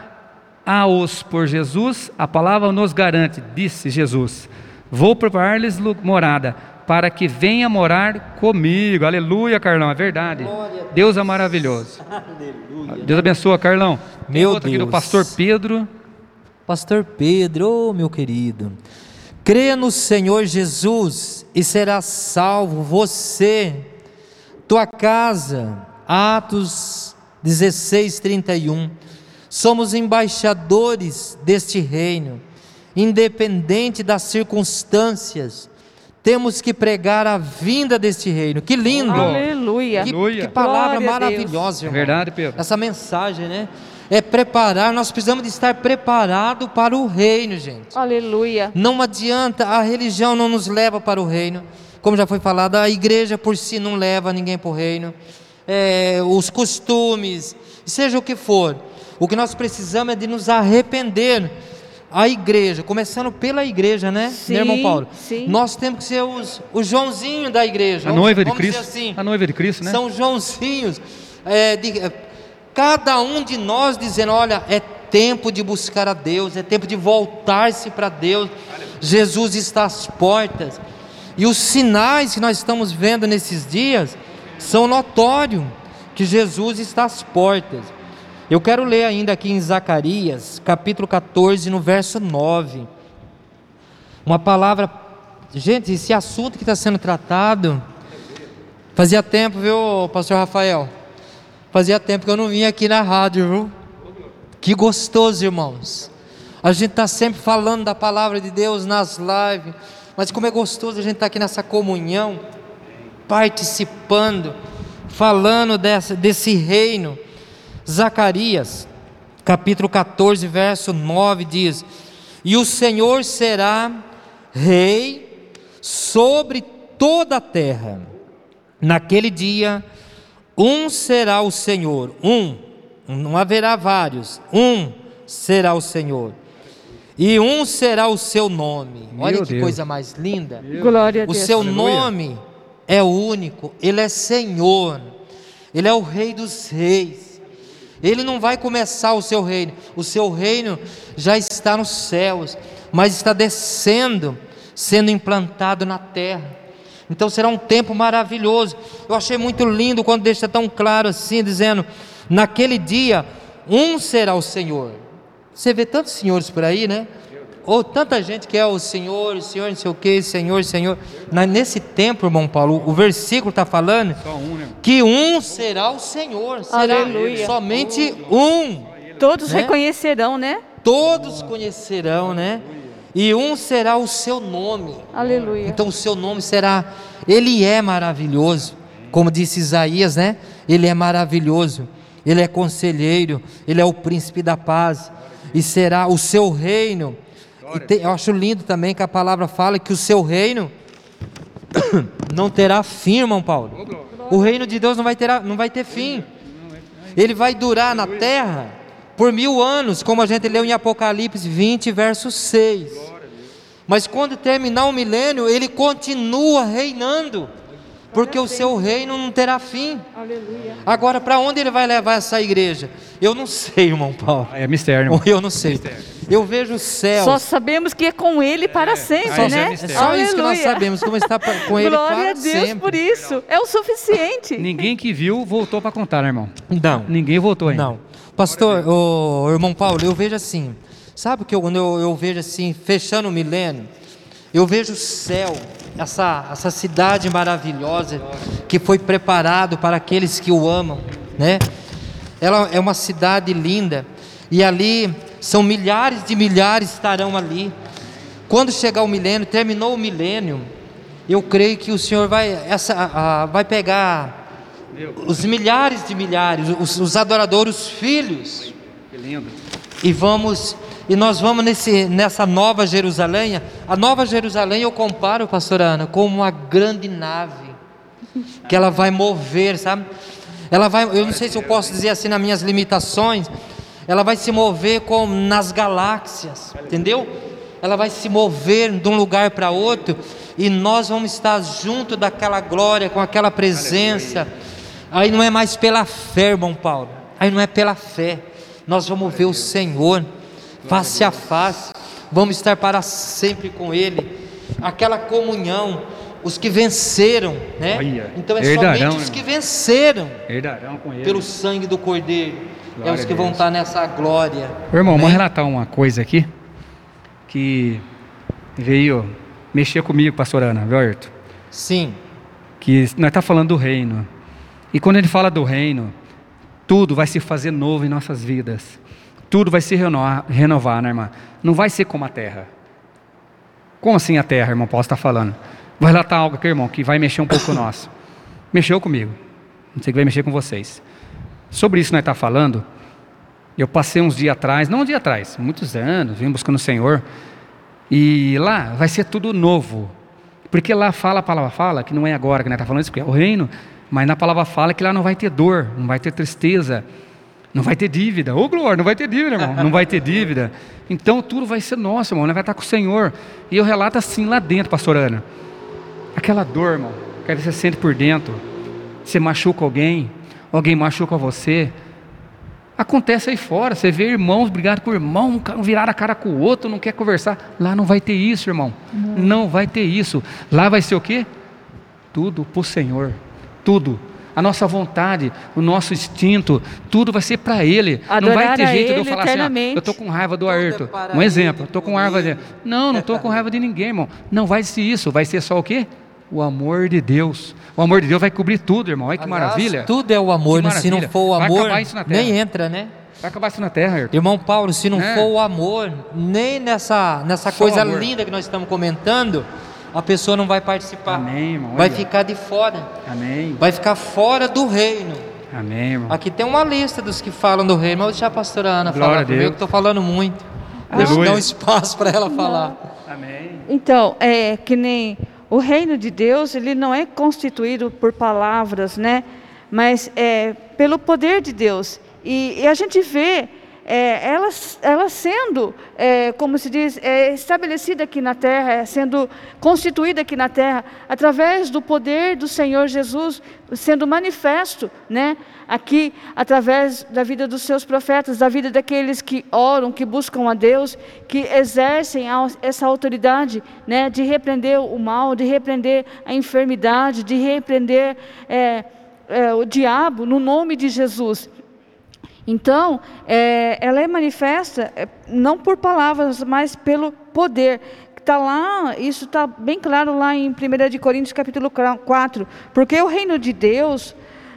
aos por Jesus, a palavra nos garante, disse Jesus. Vou preparar-lhes morada, para que venha morar comigo. Aleluia, Carlão, é verdade. Deus. Deus é maravilhoso. Aleluia. Deus abençoa, Carlão. Meu Deus. aqui do pastor Pedro. Pastor Pedro, oh, meu querido. Creia no Senhor Jesus e será salvo você, tua casa. Atos 16, 31. Somos embaixadores deste reino, independente das circunstâncias. Temos que pregar a vinda deste reino. Que lindo! Aleluia! Que, que palavra Glória maravilhosa, irmão. Verdade, Pedro. Essa mensagem, né? É preparar, nós precisamos de estar preparado para o reino, gente. Aleluia. Não adianta, a religião não nos leva para o reino. Como já foi falado, a igreja por si não leva ninguém para o reino. É, os costumes, seja o que for. O que nós precisamos é de nos arrepender. A igreja, começando pela igreja, né, sim, meu irmão Paulo? Sim. Nós temos que ser os, o Joãozinho da igreja. A vamos, noiva de Cristo. Assim. A noiva de Cristo, né? São Joãozinhos. É, de, é, cada um de nós dizendo: olha, é tempo de buscar a Deus, é tempo de voltar-se para Deus. Jesus está às portas. E os sinais que nós estamos vendo nesses dias são notórios que Jesus está às portas. Eu quero ler ainda aqui em Zacarias, capítulo 14, no verso 9. Uma palavra. Gente, esse assunto que está sendo tratado. Fazia tempo, viu, pastor Rafael? Fazia tempo que eu não vinha aqui na rádio, viu? Que gostoso, irmãos. A gente está sempre falando da palavra de Deus nas lives. Mas como é gostoso a gente estar tá aqui nessa comunhão, participando, falando dessa, desse reino Zacarias, capítulo 14, verso 9 diz: E o Senhor será rei sobre toda a terra. Naquele dia, um será o Senhor, um, não haverá vários, um será o Senhor. E um será o seu nome. Meu Olha que Deus. coisa mais linda. Glória a Deus. O seu nome é único, ele é Senhor. Ele é o rei dos reis. Ele não vai começar o seu reino, o seu reino já está nos céus, mas está descendo, sendo implantado na terra. Então será um tempo maravilhoso. Eu achei muito lindo quando deixa tão claro assim, dizendo: naquele dia, um será o Senhor. Você vê tantos senhores por aí, né? Ou tanta gente que é o Senhor, o Senhor, não sei o que, Senhor, Senhor. nesse tempo, irmão Paulo, o versículo está falando um, né? que um será o Senhor, será Aleluia. somente um. Todos né? reconhecerão, né? Todos conhecerão, né? E um será o seu nome. Aleluia. Então o seu nome será, ele é maravilhoso, como disse Isaías, né? Ele é maravilhoso, ele é conselheiro, ele é o príncipe da paz, e será o seu reino e tem, eu acho lindo também que a palavra fala que o seu reino não terá fim, irmão Paulo. O reino de Deus não vai ter, não vai ter fim. Ele vai durar na terra por mil anos, como a gente leu em Apocalipse 20, verso 6. Mas quando terminar o milênio, ele continua reinando porque o seu reino não terá fim. Aleluia. Agora, para onde ele vai levar essa igreja? Eu não sei, irmão Paulo. É mistério. Irmão. Eu não sei. Mistério. Eu vejo o céu. Só sabemos que é com ele para é. sempre, é né? É só Aleluia. isso que nós sabemos, como está com ele Glória para a Deus sempre. por isso. É o suficiente. Ninguém que viu voltou para contar, né, irmão? Não. Ninguém voltou ainda. Não. Pastor, o irmão Paulo, eu vejo assim. Sabe que eu, quando eu, eu vejo assim, fechando o milênio, eu vejo o céu essa, essa cidade maravilhosa que foi preparado para aqueles que o amam, né? Ela é uma cidade linda e ali são milhares de milhares estarão ali. Quando chegar o milênio, terminou o milênio, eu creio que o Senhor vai, essa, a, vai pegar os milhares de milhares, os, os adoradores, os filhos, e vamos e nós vamos nesse, nessa nova Jerusalém. A nova Jerusalém eu comparo, pastora Ana, como uma grande nave que ela vai mover, sabe? Ela vai, eu não sei se eu posso dizer assim nas minhas limitações, ela vai se mover como nas galáxias, entendeu? Ela vai se mover de um lugar para outro e nós vamos estar junto daquela glória, com aquela presença. Aí não é mais pela fé, irmão Paulo. Aí não é pela fé. Nós vamos ver o Senhor face a face, vamos estar para sempre com Ele. aquela comunhão, os que venceram, né? Olha, então é herdarão, somente os irmão. que venceram Herdarão com ele. pelo sangue do Cordeiro. é Glória os que vão estar nessa glória. Ô, irmão, Amém? vamos relatar uma coisa aqui que veio mexer comigo, pastor Ana, viu, Ayrton? Sim, Que nós está falando do reino. E quando ele fala do reino, tudo vai se fazer novo em nossas vidas. Tudo vai se renovar, renovar né, irmã? Não vai ser como a terra. Como assim a terra, irmão? Posso estar falando. Vou relatar algo aqui, irmão, que vai mexer um pouco com nós. Mexeu comigo. Não sei que vai mexer com vocês. Sobre isso nós está falando. Eu passei uns dias atrás, não um dia atrás, muitos anos, vim buscando o Senhor. E lá vai ser tudo novo. Porque lá fala, a palavra fala, que não é agora que nós estamos falando isso, porque é o reino, mas na palavra fala que lá não vai ter dor, não vai ter tristeza, não vai ter dívida. Ô glória, não vai ter dívida, irmão. Não vai ter dívida. Então tudo vai ser nosso, irmão. Nós vai estar com o Senhor. E eu relato assim lá dentro, pastor Ana. Aquela dor, irmão, que você sente por dentro. Você machuca alguém, alguém machuca você. Acontece aí fora, você vê irmãos brigar com o irmão, um virar a cara com o outro, não quer conversar. Lá não vai ter isso, irmão. Não vai ter isso. Lá vai ser o quê? Tudo para o Senhor. Tudo. A nossa vontade, o nosso instinto, tudo vai ser para Ele. não vai Adorar ter a jeito de eu falar assim, ah, eu estou com raiva do Tudo é Ayrton. para Um exemplo, estou com raiva dele. Não, não estou com raiva de ninguém, irmão. Não vai ser isso, vai ser só o quê? O amor de Deus. O amor de Deus vai cobrir tudo, irmão. Olha que Aliás, maravilha. Tudo é o amor, né? se não for o amor, nem entra, né? Vai acabar isso na terra, Ayrton. Irmão Paulo, se não É. for o amor, nem nessa, nessa Só coisa amor. linda que nós estamos comentando, a pessoa não vai participar. Amém, irmão. Vai ficar de fora. Amém. Vai ficar fora do reino. Amém, irmão. Aqui tem uma lista dos que falam do reino, mas vou deixar a pastora Ana Glória falar, eu Deus. estou falando muito. Deixa eu dar um espaço para ela falar. Amém. Então, é que nem o reino de Deus, ele não é constituído por palavras, né? Mas é pelo poder de Deus. E, e a gente vê é, ela, ela sendo, é, como se diz, é, estabelecida aqui na terra, é, sendo constituída aqui na terra, através do poder do Senhor Jesus, sendo manifesto, né? Aqui, através da vida dos seus profetas, da vida daqueles que oram, que buscam a Deus, que exercem a- essa autoridade, né? De repreender o mal, de repreender a enfermidade, de repreender é, é, o diabo no nome de Jesus. Então, é, ela é manifesta é, não por palavras, mas pelo poder. Está lá, isso está bem claro lá em 1 de Coríntios capítulo 4. Porque o reino de Deus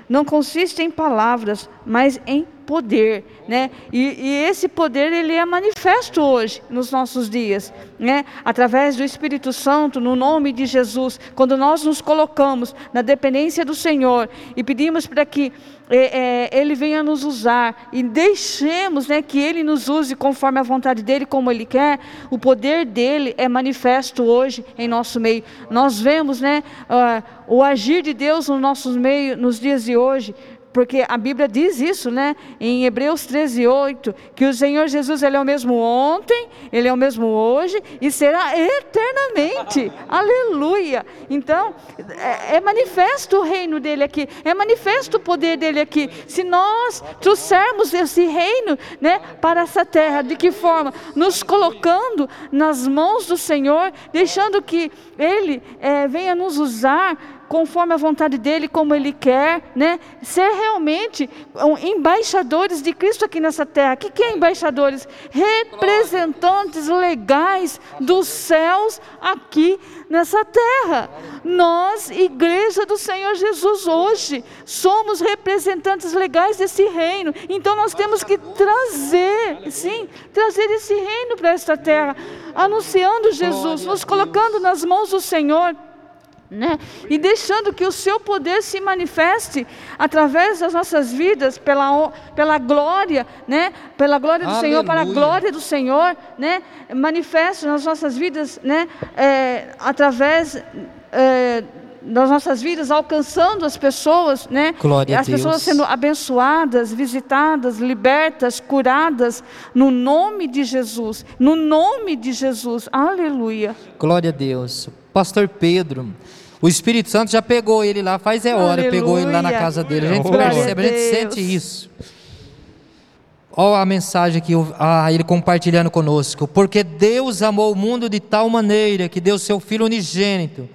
não consiste em palavras, mas em poder, né? E, e esse poder ele é manifesto hoje nos nossos dias, né? Através do Espírito Santo, no nome de Jesus, quando nós nos colocamos na dependência do Senhor e pedimos para que é, é, Ele venha nos usar e deixemos, né, que Ele nos use conforme a vontade dele, como Ele quer. O poder dele é manifesto hoje em nosso meio. Nós vemos, né, ah, o agir de Deus no nosso meio nos dias de hoje. Porque a Bíblia diz isso, né? Em Hebreus 13, 8, que o Senhor Jesus ele é o mesmo ontem, ele é o mesmo hoje e será eternamente. Aleluia! Então, é, é manifesto o reino dele aqui, é manifesto o poder dele aqui. Se nós trouxermos esse reino, né, para essa terra, de que forma? Nos colocando nas mãos do Senhor, deixando que ele eh, venha nos usar conforme a vontade dele, como ele quer, né? Ser realmente embaixadores de Cristo aqui nessa terra. O que, que é embaixadores? Representantes legais dos céus aqui nessa terra. Nós, igreja do Senhor Jesus, hoje somos representantes legais desse reino. Então nós temos que trazer, sim, trazer esse reino para esta terra, anunciando Jesus, nos colocando nas mãos do Senhor né? E deixando que o seu poder se manifeste através das nossas vidas pela, pela glória, né? Pela glória do Senhor, para a Aleluia. glória do Senhor, né? Manifeste nas nossas vidas, né? É, através é, das nossas vidas, alcançando as pessoas, né? Glória as pessoas sendo abençoadas, visitadas, libertas, curadas, no nome de Jesus, no nome de Jesus, aleluia. Glória a Deus. Pastor Pedro, o Espírito Santo já pegou ele lá, faz é hora, pegou ele lá na Aleluia. casa dele. A gente Glória a percebe, a gente Deus. sente isso. Olha a mensagem aqui, ah, ele compartilhando conosco. Porque Deus amou o mundo de tal maneira que deu seu Filho unigênito,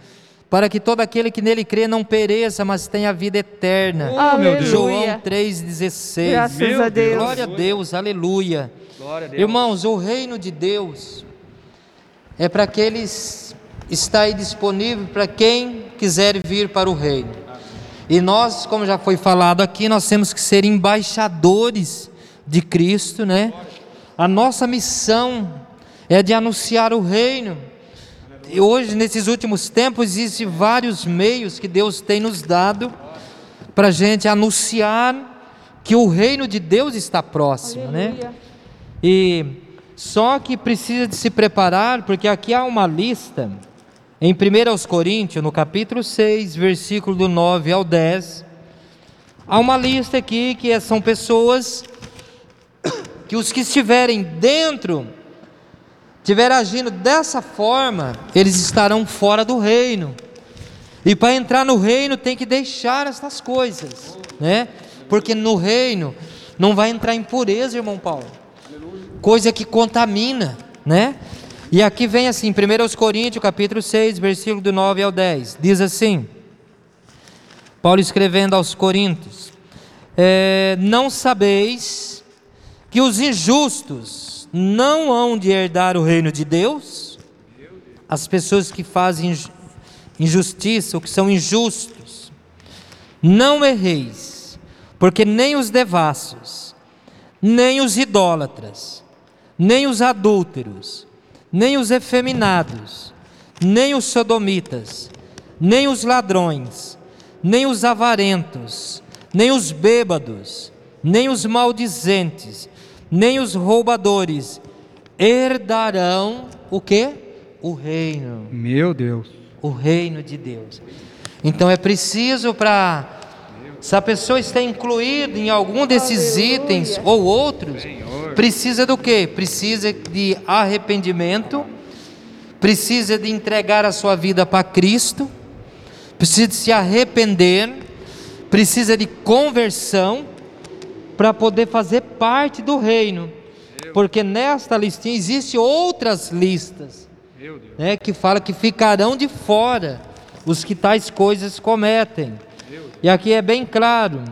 para que todo aquele que nele crê não pereça, mas tenha vida eterna. Oh, meu Deus. João 3,16. Graças meu a Deus. Glória a Deus, aleluia. Glória a Deus. Irmãos, o reino de Deus é para aqueles está aí disponível para quem quiser vir para o reino. E nós, como já foi falado aqui, nós temos que ser embaixadores de Cristo, né? A nossa missão é de anunciar o reino. E hoje, nesses últimos tempos, existem vários meios que Deus tem nos dado para a gente anunciar que o reino de Deus está próximo, né? Aleluia. né? E só que precisa de se preparar, porque aqui há uma lista em 1 Coríntios, no capítulo 6, versículo do 9 ao 10, há uma lista aqui que são pessoas que os que estiverem dentro, estiverem agindo dessa forma, eles estarão fora do reino. E para entrar no reino tem que deixar essas coisas, né? Porque no reino não vai entrar impureza, irmão Paulo. Coisa que contamina, né? E aqui vem assim, 1 Coríntios, capítulo 6, versículo do 9 ao 10. Diz assim: Paulo escrevendo aos Coríntios: é, Não sabeis que os injustos não hão de herdar o reino de Deus? As pessoas que fazem injustiça, ou que são injustos. Não erreis, porque nem os devassos, nem os idólatras, nem os adúlteros, nem os efeminados, nem os sodomitas, nem os ladrões, nem os avarentos, nem os bêbados, nem os maldizentes, nem os roubadores herdarão o que? O reino. Meu Deus. O reino de Deus. Então é preciso para se a pessoa está incluída em algum desses Aleluia. itens ou outros, Senhor. Precisa do que? Precisa de arrependimento, precisa de entregar a sua vida para Cristo, precisa de se arrepender, precisa de conversão para poder fazer parte do reino. Porque nesta listinha existe outras listas, né, que fala que ficarão de fora os que tais coisas cometem. E aqui é bem claro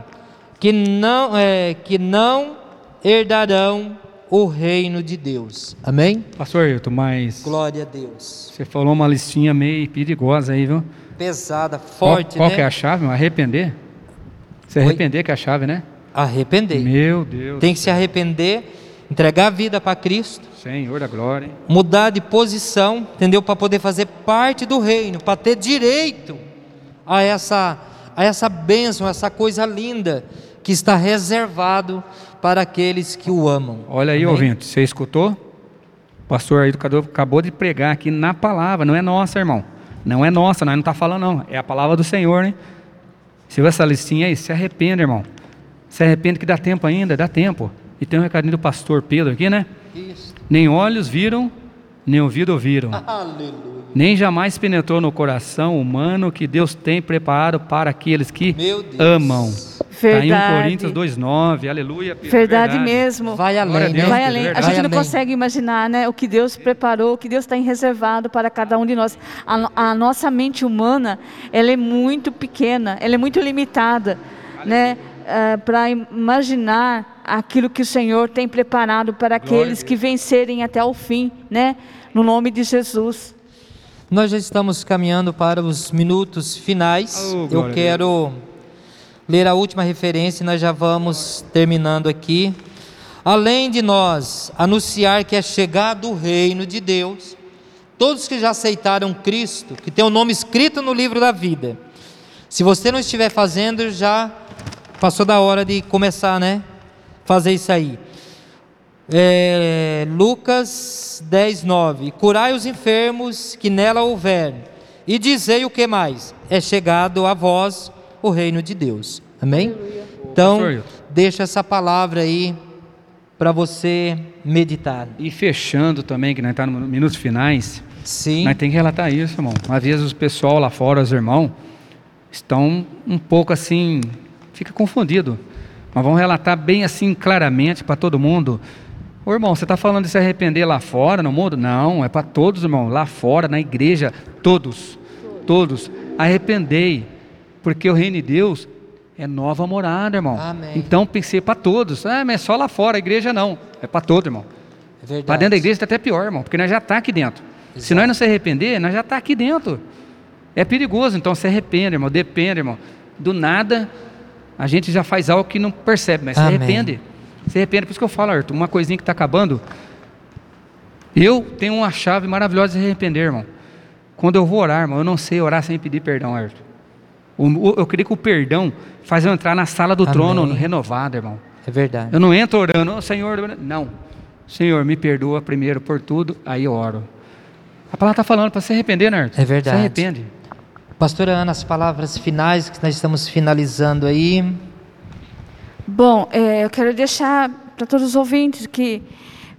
que não é que não herdarão o reino de Deus. Amém? Pastor Ailton, mas glória a Deus. Você falou uma listinha meio perigosa aí, viu? Pesada, forte, qual, qual né? que é a chave? Arrepender? Se arrepender Oi? que é a chave, né? Arrepender. Meu Deus. Tem que se arrepender, entregar a vida para Cristo. Senhor da glória. Hein? Mudar de posição, entendeu? Para poder fazer parte do reino, para ter direito a essa a essa bênção, essa coisa linda que está reservado para aqueles que o amam. Olha aí, Amém? ouvinte, você escutou? O pastor educador acabou de pregar aqui na palavra, não é nossa, irmão. Não é nossa, nós não está falando, não. É a palavra do Senhor, né? Se viu essa listinha aí, se arrependa, irmão. Se arrepende que dá tempo ainda, dá tempo. E tem um recadinho do pastor Pedro aqui, né? Isso. Nem olhos viram, nem ouvido ouviram. Aleluia. Nem jamais penetrou no coração humano que Deus tem preparado para aqueles que amam. Verdade. Tá em 1 Coríntios 2,9, aleluia. Verdade, verdade, mesmo. Vai além, né? Vai além. A gente não consegue imaginar né, o que Deus preparou, o que Deus tem reservado para cada um de nós. A, a nossa mente humana, ela é muito pequena, ela é muito limitada, né? uh, para imaginar aquilo que o Senhor tem preparado para aqueles que vencerem até o fim, né? No nome de Jesus. Nós já estamos caminhando para os minutos finais. Oh, Eu quero ler a última referência e nós já vamos terminando aqui. Além de nós anunciar que é chegado o reino de Deus, todos que já aceitaram Cristo, que tem o nome escrito no livro da vida, se você não estiver fazendo, já Passou da hora de começar, né? Fazer isso aí. É, Lucas 10, 9. Curai os enfermos que nela houver, e dizei o que mais? É chegado a vós o reino de Deus. Amém? Então, deixa essa palavra aí para você meditar. E fechando também, que nós estamos tá nos minutos finais. Sim. Nós temos que relatar isso, irmão. Às vezes o pessoal lá fora, os irmãos, estão um pouco assim fica confundido. Mas vamos relatar bem assim claramente para todo mundo. Ô irmão, você está falando de se arrepender lá fora, no mundo? Não, é para todos, irmão. Lá fora, na igreja, todos. Todos. Arrependei. Porque o reino de Deus é nova morada, irmão. Amém. Então pensei para todos. Ah, mas é só lá fora, a igreja não. É para todo, irmão. É. Para dentro da igreja está até pior, irmão, porque nós já está aqui dentro. Se Exato. nós não se arrepender, nós já está aqui dentro. É perigoso, então se arrepende, irmão. Depende, irmão. Do nada, a gente já faz algo que não percebe, mas Amém. se arrepende. Se arrepende. Por isso que eu falo, Arthur, uma coisinha que está acabando. Eu tenho uma chave maravilhosa de se arrepender, irmão. Quando eu vou orar, irmão, eu não sei orar sem pedir perdão, Arthur. O- eu creio que o perdão faz eu entrar na sala do Amém. trono renovado, irmão. É verdade. Eu não entro orando, "Ô, Senhor, não. Senhor, me perdoa primeiro por tudo, aí eu oro. A palavra está falando para se arrepender, né? Arthur? É verdade. Se arrepende. Pastora Ana, as palavras finais que nós estamos finalizando aí. Bom, é, eu quero deixar para todos os ouvintes que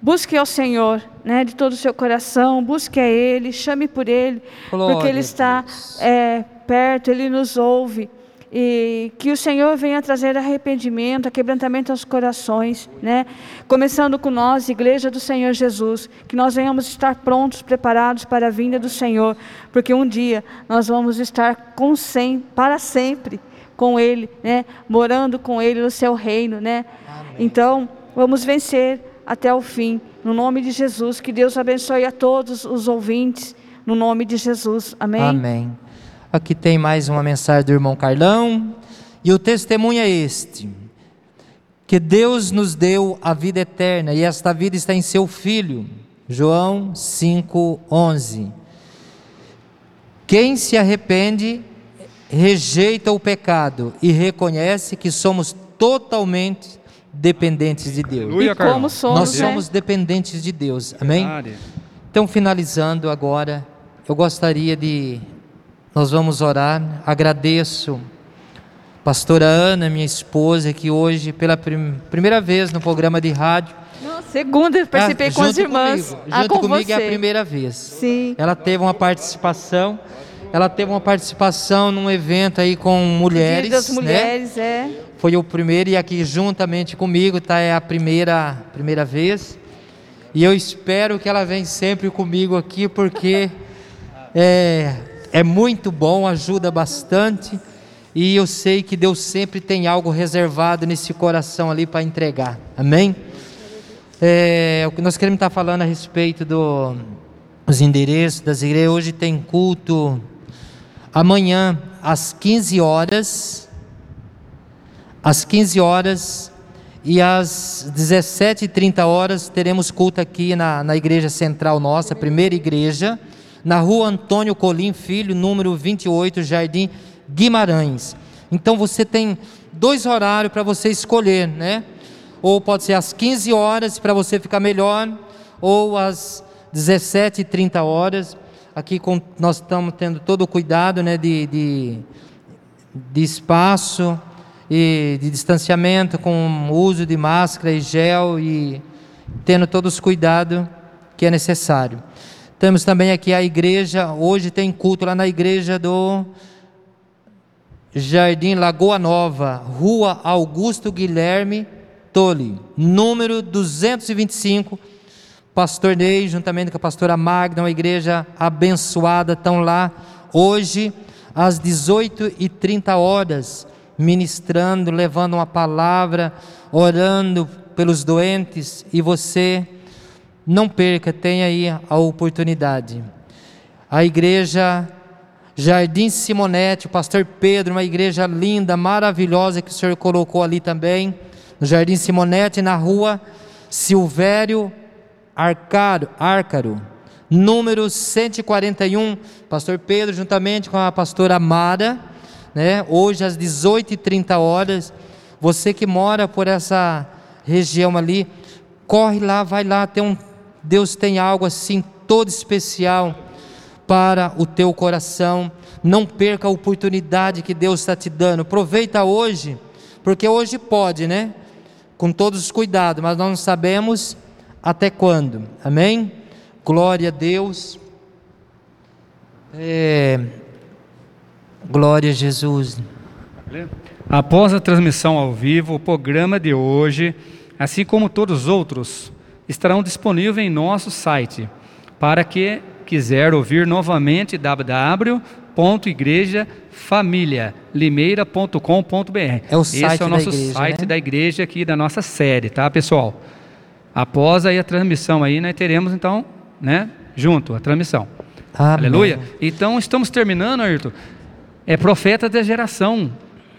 busque ao Senhor, né, de todo o seu coração, busque a Ele, chame por Ele, Glória porque Ele está é, perto, Ele nos ouve. E que o Senhor venha trazer arrependimento, quebrantamento aos corações, né? Começando com nós, Igreja do Senhor Jesus, que nós venhamos estar prontos, preparados para a vinda do Senhor, porque um dia nós vamos estar com sem, para sempre com Ele, né? Morando com Ele no seu reino, né? Então, vamos vencer até o fim, no nome de Jesus. Que Deus abençoe a todos os ouvintes, no nome de Jesus. Amém. Amém. Aqui tem mais uma mensagem do irmão Carlão. E o testemunho é este: que Deus nos deu a vida eterna e esta vida está em seu Filho. João 5:11. Quem se arrepende, rejeita o pecado e reconhece que somos totalmente dependentes de Deus. Aleluia, E como somos, Nós né? somos dependentes de Deus. Amém? Então, finalizando agora, eu gostaria de. Nós vamos orar. Agradeço, pastora Ana, minha esposa, que hoje, pela prim- primeira vez no programa de rádio. Não, segunda eu participei Ah, com as irmãs. Comigo, ah, junto com comigo você. é a primeira vez. Sim. Ela teve uma participação. Ela teve uma participação num evento aí com mulheres. Das né? mulheres, é. Foi o primeiro e aqui juntamente comigo tá é a primeira primeira vez. E eu espero que ela venha sempre comigo aqui porque é, é muito bom, ajuda bastante. E eu sei que Deus sempre tem algo reservado nesse coração ali para entregar. Amém? É, o que nós queremos estar falando a respeito do- dos endereços das igrejas. Hoje tem culto amanhã às 15 horas às 15 horas e às 17h30 horas teremos culto aqui na, na igreja central nossa, primeira igreja, na rua Antônio Colim Filho, número 28, Jardim Guimarães. Então você tem dois horários para você escolher, né? Ou pode ser às 15 horas para você ficar melhor, ou às 17h30 horas. Aqui com, nós estamos tendo todo o cuidado né, de, de de espaço e de distanciamento com uso de máscara e gel e tendo todos os cuidados que é necessário. Temos também aqui a igreja, hoje tem culto lá na igreja do Jardim Lagoa Nova, Rua Augusto Guilherme Tole, número 225. Pastor Ney, juntamente com a pastora Magna, uma igreja abençoada, estão lá hoje às 18h30 horas, ministrando, levando uma palavra, orando pelos doentes, e você não perca, tenha aí a oportunidade. A igreja Jardim Simonete, o pastor Pedro, uma igreja linda, maravilhosa que o senhor colocou ali também, no Jardim Simonete, na rua Silvério Arcaro, Árcaro, número 141, pastor Pedro, juntamente com a pastora Mara, né? hoje às 18h30 horas. Você que mora por essa região ali, corre lá, vai lá, tem um, Deus tem algo assim todo especial para o teu coração. Não perca a oportunidade que Deus está te dando. Aproveita hoje, porque hoje pode, né? Com todos os cuidados, mas nós não sabemos até quando. Amém? Glória a Deus. É, Glória a Jesus. Após a transmissão ao vivo, o programa de hoje, assim como todos os outros, estarão disponíveis em nosso site. Para que quiser ouvir novamente, www.igrejafamilialimeira.com.br. É o site Esse é o nosso da igreja, site né? da igreja aqui, da nossa série, tá, pessoal? Após aí a transmissão aí, nós teremos então, né, junto a transmissão. Amém. Aleluia. Então estamos terminando, Ayrton. É profeta da geração.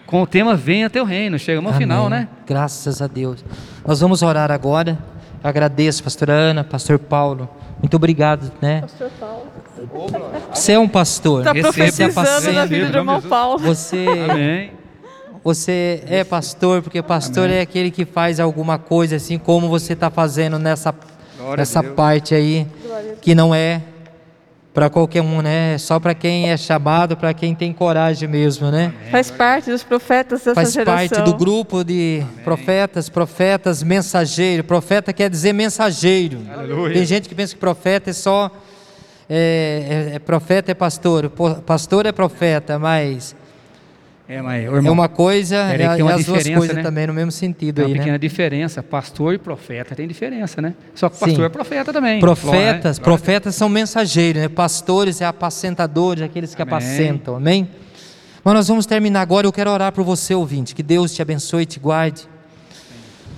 Com o tema Venha Teu Reino. Chegamos ao final, Amém. né? Graças a Deus. Nós vamos orar agora. Eu agradeço, pastora Ana, pastor Paulo. Muito obrigado, né? Pastor Paulo. Você é um pastor. Está Receba, profetizando na vida do irmão. Paulo. Você, Amém. você é pastor, porque pastor é aquele que faz alguma coisa assim como você está fazendo nessa, Glória nessa parte aí, que não é para qualquer um, né? É Só para quem é chamado, para quem tem coragem mesmo, né? Faz parte dos profetas dessa Faz geração. parte do grupo de profetas, profetas, mensageiro. Profeta quer dizer mensageiro. Aleluia. Tem gente que pensa que profeta é só. É, é- é profeta é pastor. Pastor é profeta, mas É, mas, ô, é irmão, uma coisa e uma e as duas coisas né? também no mesmo sentido tem uma aí, pequena né? diferença. Pastor e profeta tem diferença, né? Só que Sim. pastor é profeta também. Profetas, né? Glória profetas são mensageiros, né? Pastores é apacentadores, aqueles que Amém. apacentam, amém? Mas nós vamos terminar agora. Eu quero orar por você, ouvinte. Que Deus te abençoe e te guarde.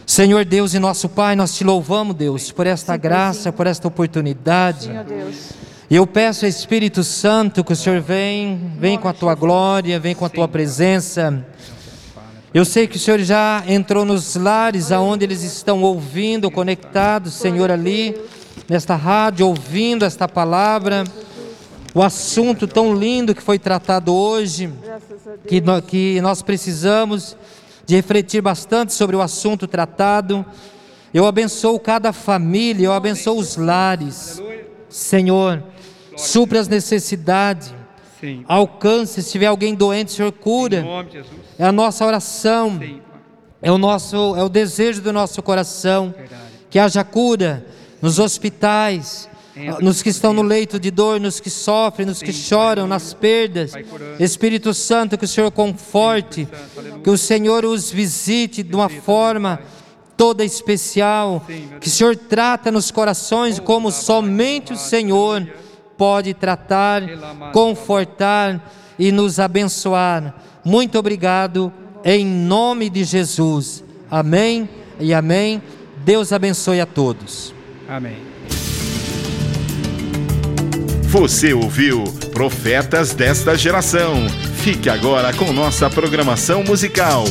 Senhor Deus e nosso Pai, nós te louvamos, Deus, por esta graça, por esta oportunidade. Senhor Deus. E eu peço, Espírito Santo, que o Senhor vem, vem com a tua glória, vem com a tua presença. Eu sei que o Senhor já entrou nos lares aonde eles estão ouvindo, conectados, Senhor, ali, nesta rádio, ouvindo esta palavra. O assunto tão lindo que foi tratado hoje, que, que nós precisamos de refletir bastante sobre o assunto tratado. Eu abençoo cada família, eu abençoo os lares. Senhor, supra as necessidades, Sim. alcance, se tiver alguém doente, Senhor, cura. É a nossa oração, Sim, é o nosso, é o desejo do nosso coração, Verdade. que haja cura nos hospitais, nos que estão no leito de dor, nos que sofrem, nos que choram, nas perdas. Espírito Santo, que o Senhor conforte, que o Senhor os visite de uma forma toda especial, que o Senhor trata nos corações como somente o Senhor pode tratar, confortar e nos abençoar. Muito obrigado, em nome de Jesus. Amém e amém. Deus abençoe a todos. Amém. Você ouviu Profetas desta Geração. Fique agora com nossa programação musical.